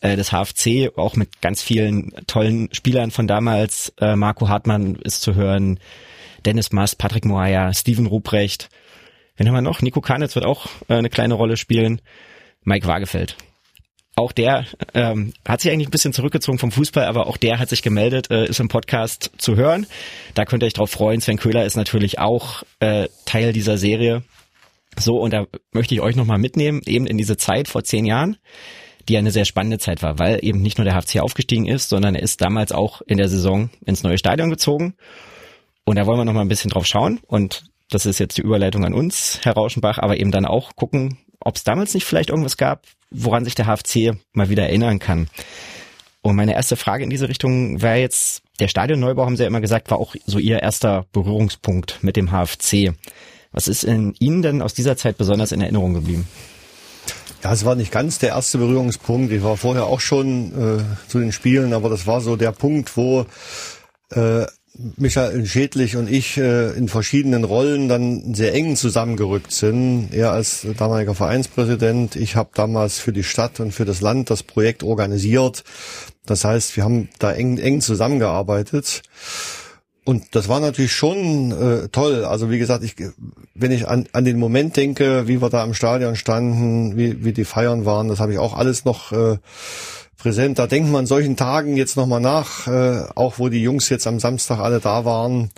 Speaker 3: äh, des HFC, auch mit ganz vielen tollen Spielern von damals. Äh, Marco Hartmann ist zu hören, Dennis Mast, Patrick Moaya, Steven Ruprecht Wen haben wir noch? Nico Kanitz wird auch äh, eine kleine Rolle spielen. Mike Wagefeld. Auch der ähm, hat sich eigentlich ein bisschen zurückgezogen vom Fußball, aber auch der hat sich gemeldet, äh, ist im Podcast zu hören. Da könnt ihr euch drauf freuen. Sven Köhler ist natürlich auch äh, Teil dieser Serie. So, und da möchte ich euch nochmal mitnehmen, eben in diese Zeit vor zehn Jahren, die eine sehr spannende Zeit war, weil eben nicht nur der HFC aufgestiegen ist, sondern er ist damals auch in der Saison ins neue Stadion gezogen. Und da wollen wir nochmal ein bisschen drauf schauen. Und das ist jetzt die Überleitung an uns, Herr Rauschenbach, aber eben dann auch gucken, ob es damals nicht vielleicht irgendwas gab, woran sich der HFC mal wieder erinnern kann. Und meine erste Frage in diese Richtung wäre jetzt, der Stadionneubau, haben Sie ja immer gesagt, war auch so Ihr erster Berührungspunkt mit dem HFC. Was ist in Ihnen denn aus dieser Zeit besonders in Erinnerung geblieben?
Speaker 1: Ja, es war nicht ganz der erste Berührungspunkt. Ich war vorher auch schon äh, zu den Spielen, aber das war so der Punkt, wo äh, Michael Schädlich und ich äh, in verschiedenen Rollen dann sehr eng zusammengerückt sind. Er als damaliger Vereinspräsident, ich habe damals für die Stadt und für das Land das Projekt organisiert. Das heißt, wir haben da eng, eng zusammengearbeitet. und das war natürlich schon äh, toll. Also wie gesagt, ich, wenn ich an, an den Moment denke, wie wir da im Stadion standen, wie, wie die Feiern waren, das habe ich auch alles noch äh, präsent. Da denkt man an solchen Tagen jetzt nochmal nach, äh, auch wo die Jungs jetzt am Samstag alle da waren.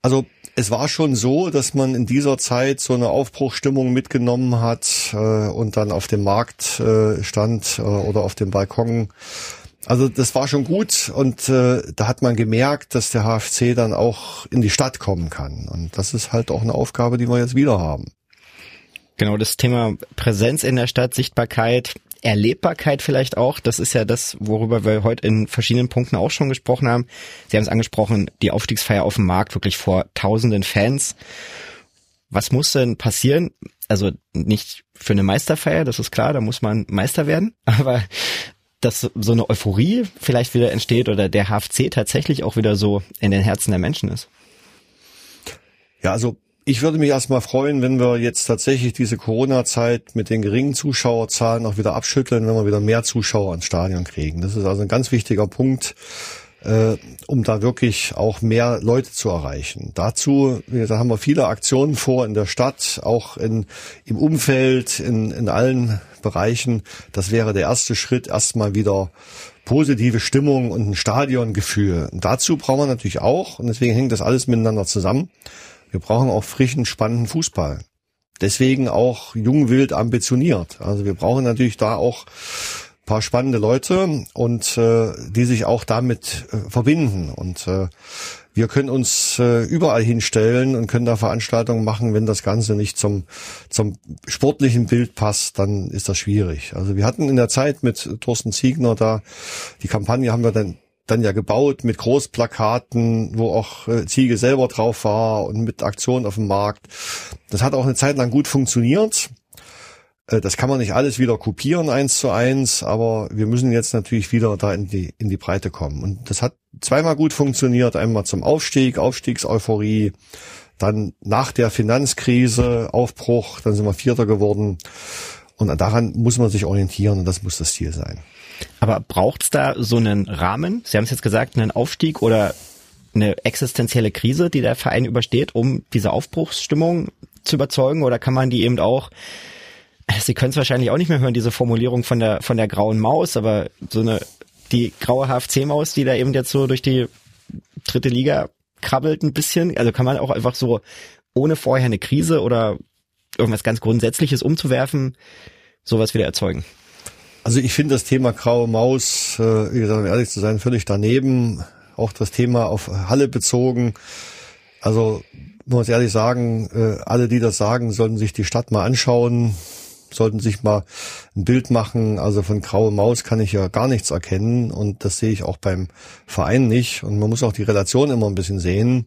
Speaker 1: Also es war schon so, dass man in dieser Zeit so eine Aufbruchstimmung mitgenommen hat äh, und dann auf dem Markt äh, stand äh, oder auf dem Balkon also das war schon gut und äh, da hat man gemerkt, dass der HFC dann auch in die Stadt kommen kann. Und das ist halt auch eine Aufgabe, die wir jetzt wieder haben.
Speaker 3: Genau, das Thema Präsenz in der Stadt, Sichtbarkeit, Erlebbarkeit vielleicht auch. Das ist ja das, worüber wir heute in verschiedenen Punkten auch schon gesprochen haben. Sie haben es angesprochen, die Aufstiegsfeier auf dem Markt wirklich vor tausenden Fans. Was muss denn passieren? Also nicht für eine Meisterfeier, das ist klar, da muss man Meister werden. Aber dass so eine Euphorie vielleicht wieder entsteht oder der HFC tatsächlich auch wieder so in den Herzen der Menschen ist?
Speaker 1: Ja, also ich würde mich erstmal freuen, wenn wir jetzt tatsächlich diese Corona-Zeit mit den geringen Zuschauerzahlen auch wieder abschütteln, wenn wir wieder mehr Zuschauer ans Stadion kriegen. Das ist also ein ganz wichtiger Punkt, äh, um da wirklich auch mehr Leute zu erreichen. Dazu, da haben wir viele Aktionen vor in der Stadt, auch in, im Umfeld, in, in allen Bereichen. Das wäre der erste Schritt, erstmal wieder positive Stimmung und ein Stadiongefühl. Und dazu brauchen wir natürlich auch, und deswegen hängt das alles miteinander zusammen, wir brauchen auch frischen, spannenden Fußball. Deswegen auch jung, wild, ambitioniert. Also wir brauchen natürlich da auch paar spannende Leute und äh, die sich auch damit äh, verbinden. Und äh, wir können uns äh, überall hinstellen und können da Veranstaltungen machen. Wenn das Ganze nicht zum, zum sportlichen Bild passt, dann ist das schwierig. Also wir hatten in der Zeit mit Thorsten Ziegner da, die Kampagne haben wir dann dann ja gebaut mit Großplakaten, wo auch äh, Ziege selber drauf war und mit Aktionen auf dem Markt. Das hat auch eine Zeit lang gut funktioniert. Äh, das kann man nicht alles wieder kopieren eins zu eins, aber wir müssen jetzt natürlich wieder da in die, in die Breite kommen. Und das hat zweimal gut funktioniert. Einmal zum Aufstieg, Aufstiegseuphorie, dann nach der Finanzkrise, Aufbruch, dann sind wir Vierter geworden. Und daran muss man sich orientieren und das muss das Ziel sein.
Speaker 3: Aber braucht's da so einen Rahmen? Sie haben es jetzt gesagt, einen Aufstieg oder eine existenzielle Krise, die der Verein übersteht, um diese Aufbruchsstimmung zu überzeugen? Oder kann man die eben auch Sie können es wahrscheinlich auch nicht mehr hören, diese Formulierung von der, von der grauen Maus, aber so eine, die graue HFC-Maus, die da eben jetzt so durch die dritte Liga krabbelt ein bisschen. Also kann man auch einfach so, ohne vorher eine Krise oder irgendwas ganz Grundsätzliches umzuwerfen, sowas wieder erzeugen.
Speaker 1: Also ich finde das Thema graue Maus, äh, wie gesagt, um ehrlich zu sein, völlig daneben. Auch das Thema auf Halle bezogen. Also muss ehrlich sagen, äh, alle, die das sagen, sollten sich die Stadt mal anschauen sollten sich mal ein Bild machen. Also von graue Maus kann ich ja gar nichts erkennen und das sehe ich auch beim Verein nicht. Und man muss auch die Relation immer ein bisschen sehen.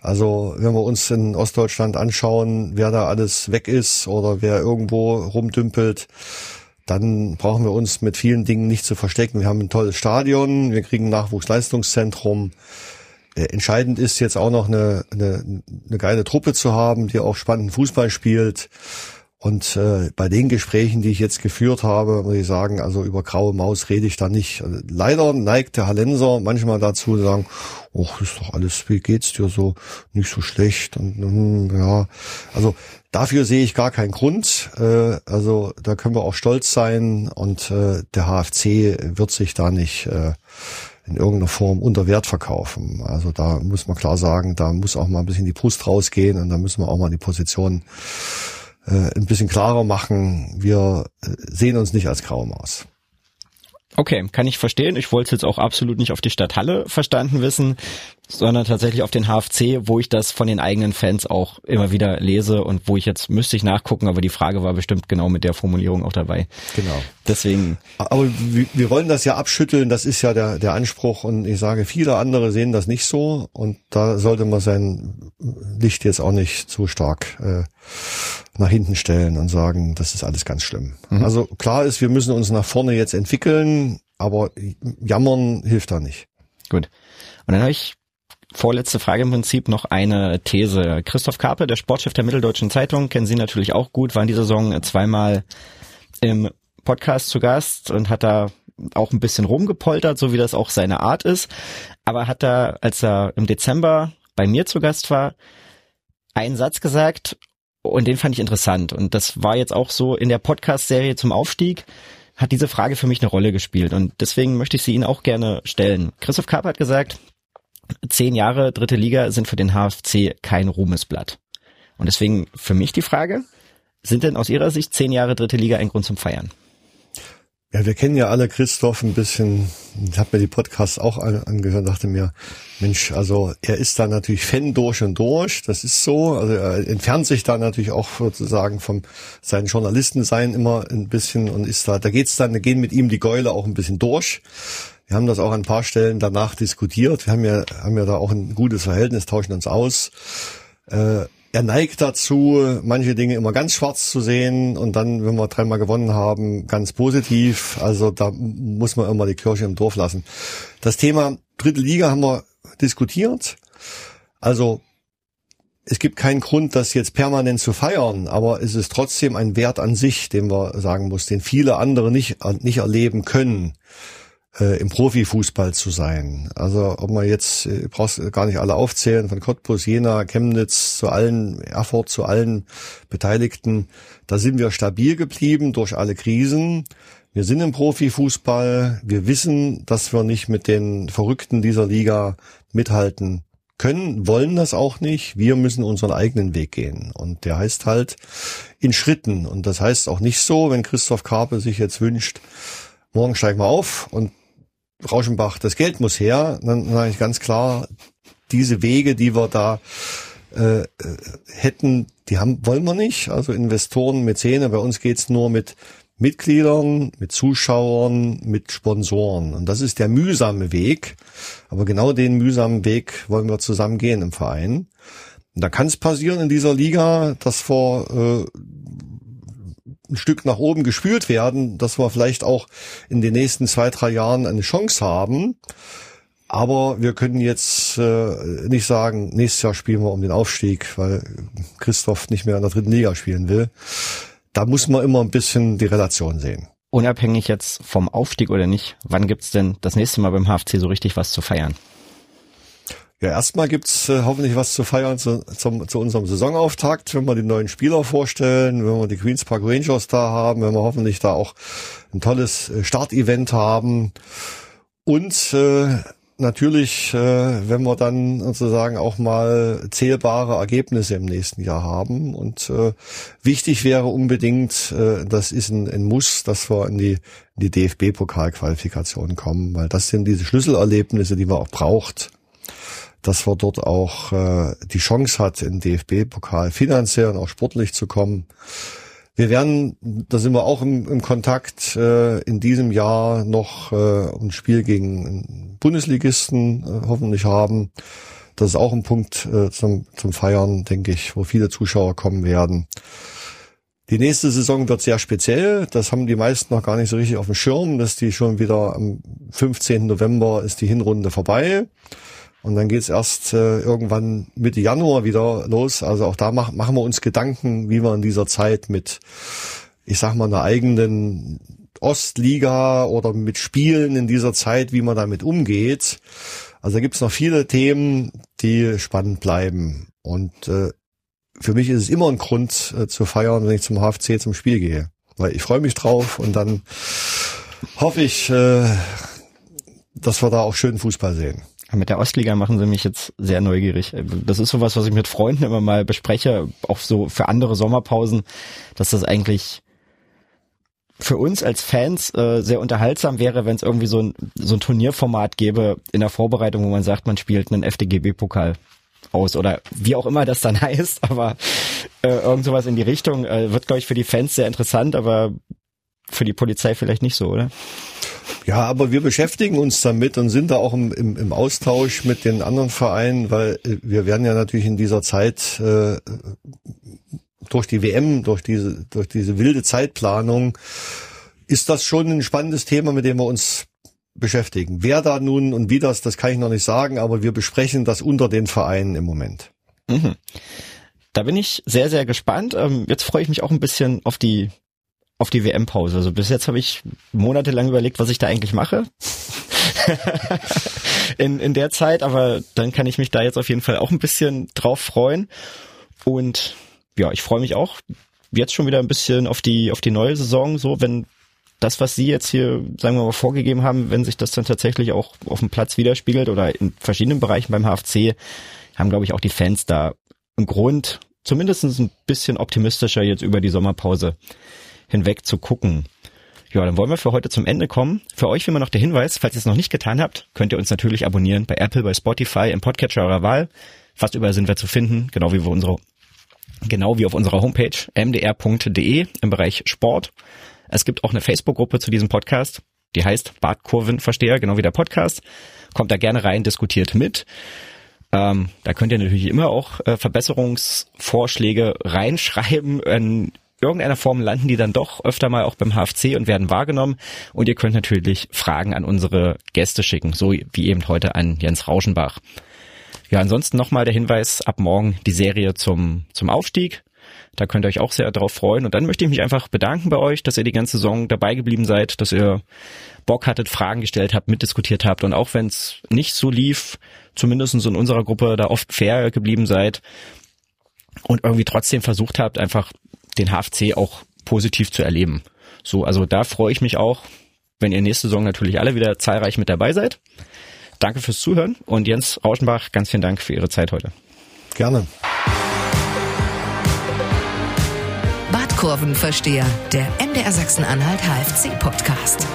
Speaker 1: Also wenn wir uns in Ostdeutschland anschauen, wer da alles weg ist oder wer irgendwo rumdümpelt, dann brauchen wir uns mit vielen Dingen nicht zu verstecken. Wir haben ein tolles Stadion, wir kriegen ein Nachwuchsleistungszentrum. Äh, entscheidend ist jetzt auch noch eine, eine, eine geile Truppe zu haben, die auch spannenden Fußball spielt. Und äh, bei den Gesprächen, die ich jetzt geführt habe, muss ich sagen, also über graue Maus rede ich da nicht. Also, leider neigt der Hallenser manchmal dazu zu sagen, oh, ist doch alles, wie geht's dir so, nicht so schlecht. Und hm, ja, also dafür sehe ich gar keinen Grund. Äh, also da können wir auch stolz sein und äh, der HFC wird sich da nicht äh, in irgendeiner Form unter Wert verkaufen. Also da muss man klar sagen, da muss auch mal ein bisschen die Brust rausgehen und da müssen wir auch mal die Position äh, ein bisschen klarer machen. Wir äh, sehen uns nicht als graue Maus.
Speaker 3: Okay, kann ich verstehen. Ich wollte es jetzt auch absolut nicht auf die Stadthalle verstanden wissen, sondern tatsächlich auf den HFC, wo ich das von den eigenen Fans auch immer wieder lese und wo ich jetzt müsste ich nachgucken, aber die Frage war bestimmt genau mit der Formulierung auch dabei.
Speaker 1: Genau.
Speaker 3: Deswegen.
Speaker 1: Aber wir, wir wollen das ja abschütteln, das ist ja der, der Anspruch und ich sage, viele andere sehen das nicht so und da sollte man sein Licht jetzt auch nicht zu stark äh, nach hinten stellen und sagen, das ist alles ganz schlimm. Mhm. Also klar ist, wir müssen uns nach vorne jetzt entwickeln, aber jammern hilft da nicht.
Speaker 3: Gut. Und dann habe ich vorletzte Frage im Prinzip noch eine These. Christoph Karpe, der Sportchef der Mitteldeutschen Zeitung, kennen Sie natürlich auch gut, war in dieser Saison zweimal im Podcast zu Gast und hat da auch ein bisschen rumgepoltert, so wie das auch seine Art ist. Aber hat da, als er im Dezember bei mir zu Gast war, einen Satz gesagt und den fand ich interessant. Und das war jetzt auch so in der Podcast-Serie zum Aufstieg hat diese Frage für mich eine Rolle gespielt und deswegen möchte ich sie Ihnen auch gerne stellen. Christoph Karp hat gesagt, zehn Jahre dritte Liga sind für den HFC kein Ruhmesblatt. Und deswegen für mich die Frage, sind denn aus Ihrer Sicht zehn Jahre dritte Liga ein Grund zum Feiern?
Speaker 1: Ja, wir kennen ja alle Christoph ein bisschen. Ich habe mir die Podcasts auch angehört, dachte mir, Mensch, also er ist da natürlich Fan durch und durch. Das ist so. Also er entfernt sich da natürlich auch sozusagen vom seinen Journalistensein immer ein bisschen und ist da. Da geht's dann, da gehen mit ihm die Gäule auch ein bisschen durch. Wir haben das auch an ein paar Stellen danach diskutiert. Wir haben ja haben ja da auch ein gutes Verhältnis, tauschen uns aus. Äh, er neigt dazu, manche Dinge immer ganz schwarz zu sehen und dann, wenn wir dreimal gewonnen haben, ganz positiv. Also da muss man immer die Kirche im Dorf lassen. Das Thema dritte Liga haben wir diskutiert. Also es gibt keinen Grund, das jetzt permanent zu feiern, aber es ist trotzdem ein Wert an sich, den wir sagen muss, den viele andere nicht, nicht erleben können äh, im Profifußball zu sein. Also ob man jetzt, äh, brauchst gar nicht alle aufzählen, von Cottbus, Jena, Chemnitz zu allen, Erfurt zu allen Beteiligten, da sind wir stabil geblieben durch alle Krisen. Wir sind im Profifußball. Wir wissen, dass wir nicht mit den Verrückten dieser Liga mithalten können, wollen das auch nicht. Wir müssen unseren eigenen Weg gehen. Und der heißt halt in Schritten. Und das heißt auch nicht so, wenn Christoph Karpe sich jetzt wünscht, morgen steigen wir auf und Rauschenbach, das Geld muss her, dann sage ich ganz klar, diese Wege, die wir da äh, hätten, die haben, wollen wir nicht. Also Investoren, Mäzene, bei uns geht's nur mit Mitgliedern, mit Zuschauern, mit Sponsoren. Und das ist der mühsame Weg. Aber genau den mühsamen Weg wollen wir zusammen gehen im Verein. Und da kann es passieren in dieser Liga, dass vor äh, ein Stück nach oben gespült werden, dass wir vielleicht auch in den nächsten zwei, drei Jahren eine Chance haben. Aber wir können jetzt äh, nicht sagen, nächstes Jahr spielen wir um den Aufstieg, weil Christoph nicht mehr in der dritten Liga spielen will. Da muss man immer ein bisschen die Relation sehen.
Speaker 3: Unabhängig jetzt vom Aufstieg oder nicht, wann gibt's denn das nächste Mal beim HFC so richtig was zu feiern?
Speaker 1: Ja, erstmal gibt's äh, hoffentlich was zu feiern zu, zum, zu unserem Saisonauftakt, wenn wir die neuen Spieler vorstellen, wenn wir die Queens Park Rangers da haben, wenn wir hoffentlich da auch ein tolles äh, Startevent haben. Und äh, natürlich, äh, wenn wir dann sozusagen auch mal zählbare Ergebnisse im nächsten Jahr haben. Und äh, wichtig wäre unbedingt, äh, das ist ein, ein Muss, dass wir in die, in die DFB-Pokalqualifikation kommen, weil das sind diese Schlüsselerlebnisse, die man auch braucht dass wir dort auch äh, die Chance hat, in DFB-Pokal finanziell und auch sportlich zu kommen. Wir werden, da sind wir auch im, im Kontakt, äh, in diesem Jahr noch äh, ein Spiel gegen Bundesligisten äh, hoffentlich haben. Das ist auch ein Punkt äh, zum, zum Feiern, denke ich, wo viele Zuschauer kommen werden. Die nächste Saison wird sehr speziell. Das haben die meisten noch gar nicht so richtig auf dem Schirm, dass die schon wieder am 15. November ist die Hinrunde vorbei. Und dann geht's erst äh, irgendwann Mitte Januar wieder los. Also auch da mach, machen wir uns Gedanken, wie wir in dieser Zeit mit, ich sag mal, einer eigenen Ostliga oder mit Spielen in dieser Zeit, wie man damit umgeht. Also da gibt's noch viele Themen, die spannend bleiben. Und äh, für mich ist es immer ein Grund äh, zu feiern, wenn ich zum HFC zum Spiel gehe. Weil ich freue mich drauf und dann hoffe ich, äh, dass wir da auch schönen Fußball sehen.
Speaker 3: Mit der Ostliga machen sie mich jetzt sehr neugierig. Das ist sowas, was ich mit Freunden immer mal bespreche, auch so für andere Sommerpausen, dass das eigentlich für uns als Fans äh, sehr unterhaltsam wäre, wenn es irgendwie so ein, so ein Turnierformat gäbe in der Vorbereitung, wo man sagt, man spielt einen FDGB-Pokal aus oder wie auch immer das dann heißt, aber äh, irgend sowas in die Richtung äh, wird, glaube ich, für die Fans sehr interessant, aber für die Polizei vielleicht nicht so, oder?
Speaker 1: Ja, aber wir beschäftigen uns damit und sind da auch im, im, im Austausch mit den anderen Vereinen, weil äh, wir werden ja natürlich in dieser Zeit äh, durch die WM, durch diese, durch diese wilde Zeitplanung, ist das schon ein spannendes Thema, mit dem wir uns beschäftigen. Wer da nun und wie das, das kann ich noch nicht sagen, aber wir besprechen das unter den Vereinen im Moment. Mhm.
Speaker 3: Da bin ich sehr, sehr gespannt. Ähm, jetzt freue ich mich auch ein bisschen auf die auf die WM-Pause. Also bis jetzt habe ich monatelang überlegt, was ich da eigentlich mache. in, in der Zeit, aber dann kann ich mich da jetzt auf jeden Fall auch ein bisschen drauf freuen. Und ja, ich freue mich auch jetzt schon wieder ein bisschen auf die, auf die neue Saison, so wenn das, was Sie jetzt hier, sagen wir mal, vorgegeben haben, wenn sich das dann tatsächlich auch auf dem Platz widerspiegelt oder in verschiedenen Bereichen beim HFC, haben, glaube ich, auch die Fans da einen Grund, zumindest ein bisschen optimistischer jetzt über die Sommerpause hinweg zu gucken. Ja, dann wollen wir für heute zum Ende kommen. Für euch wie immer noch der Hinweis, falls ihr es noch nicht getan habt, könnt ihr uns natürlich abonnieren bei Apple, bei Spotify, im Podcatcher eurer Wahl. Fast überall sind wir zu finden, genau wie wir unsere, genau wie auf unserer Homepage mdr.de im Bereich Sport. Es gibt auch eine Facebook-Gruppe zu diesem Podcast, die heißt Bartkurvenversteher, genau wie der Podcast. Kommt da gerne rein, diskutiert mit. Ähm, da könnt ihr natürlich immer auch äh, Verbesserungsvorschläge reinschreiben. In irgendeiner Form landen die dann doch öfter mal auch beim HFC und werden wahrgenommen. Und ihr könnt natürlich Fragen an unsere Gäste schicken, so wie eben heute an Jens Rauschenbach. Ja, ansonsten nochmal der Hinweis, ab morgen die Serie zum, zum Aufstieg. Da könnt ihr euch auch sehr darauf freuen. Und dann möchte ich mich einfach bedanken bei euch, dass ihr die ganze Saison dabei geblieben seid, dass ihr Bock hattet, Fragen gestellt habt, mitdiskutiert habt. Und auch wenn es nicht so lief, zumindest in unserer Gruppe da oft fair geblieben seid und irgendwie trotzdem versucht habt, einfach den HFC auch positiv zu erleben. So, also da freue ich mich auch, wenn ihr nächste Saison natürlich alle wieder zahlreich mit dabei seid. Danke fürs Zuhören und Jens Rauschenbach, ganz vielen Dank für Ihre Zeit heute.
Speaker 1: Gerne.
Speaker 2: Badkurvenversteher, der MDR Sachsen-Anhalt HFC Podcast.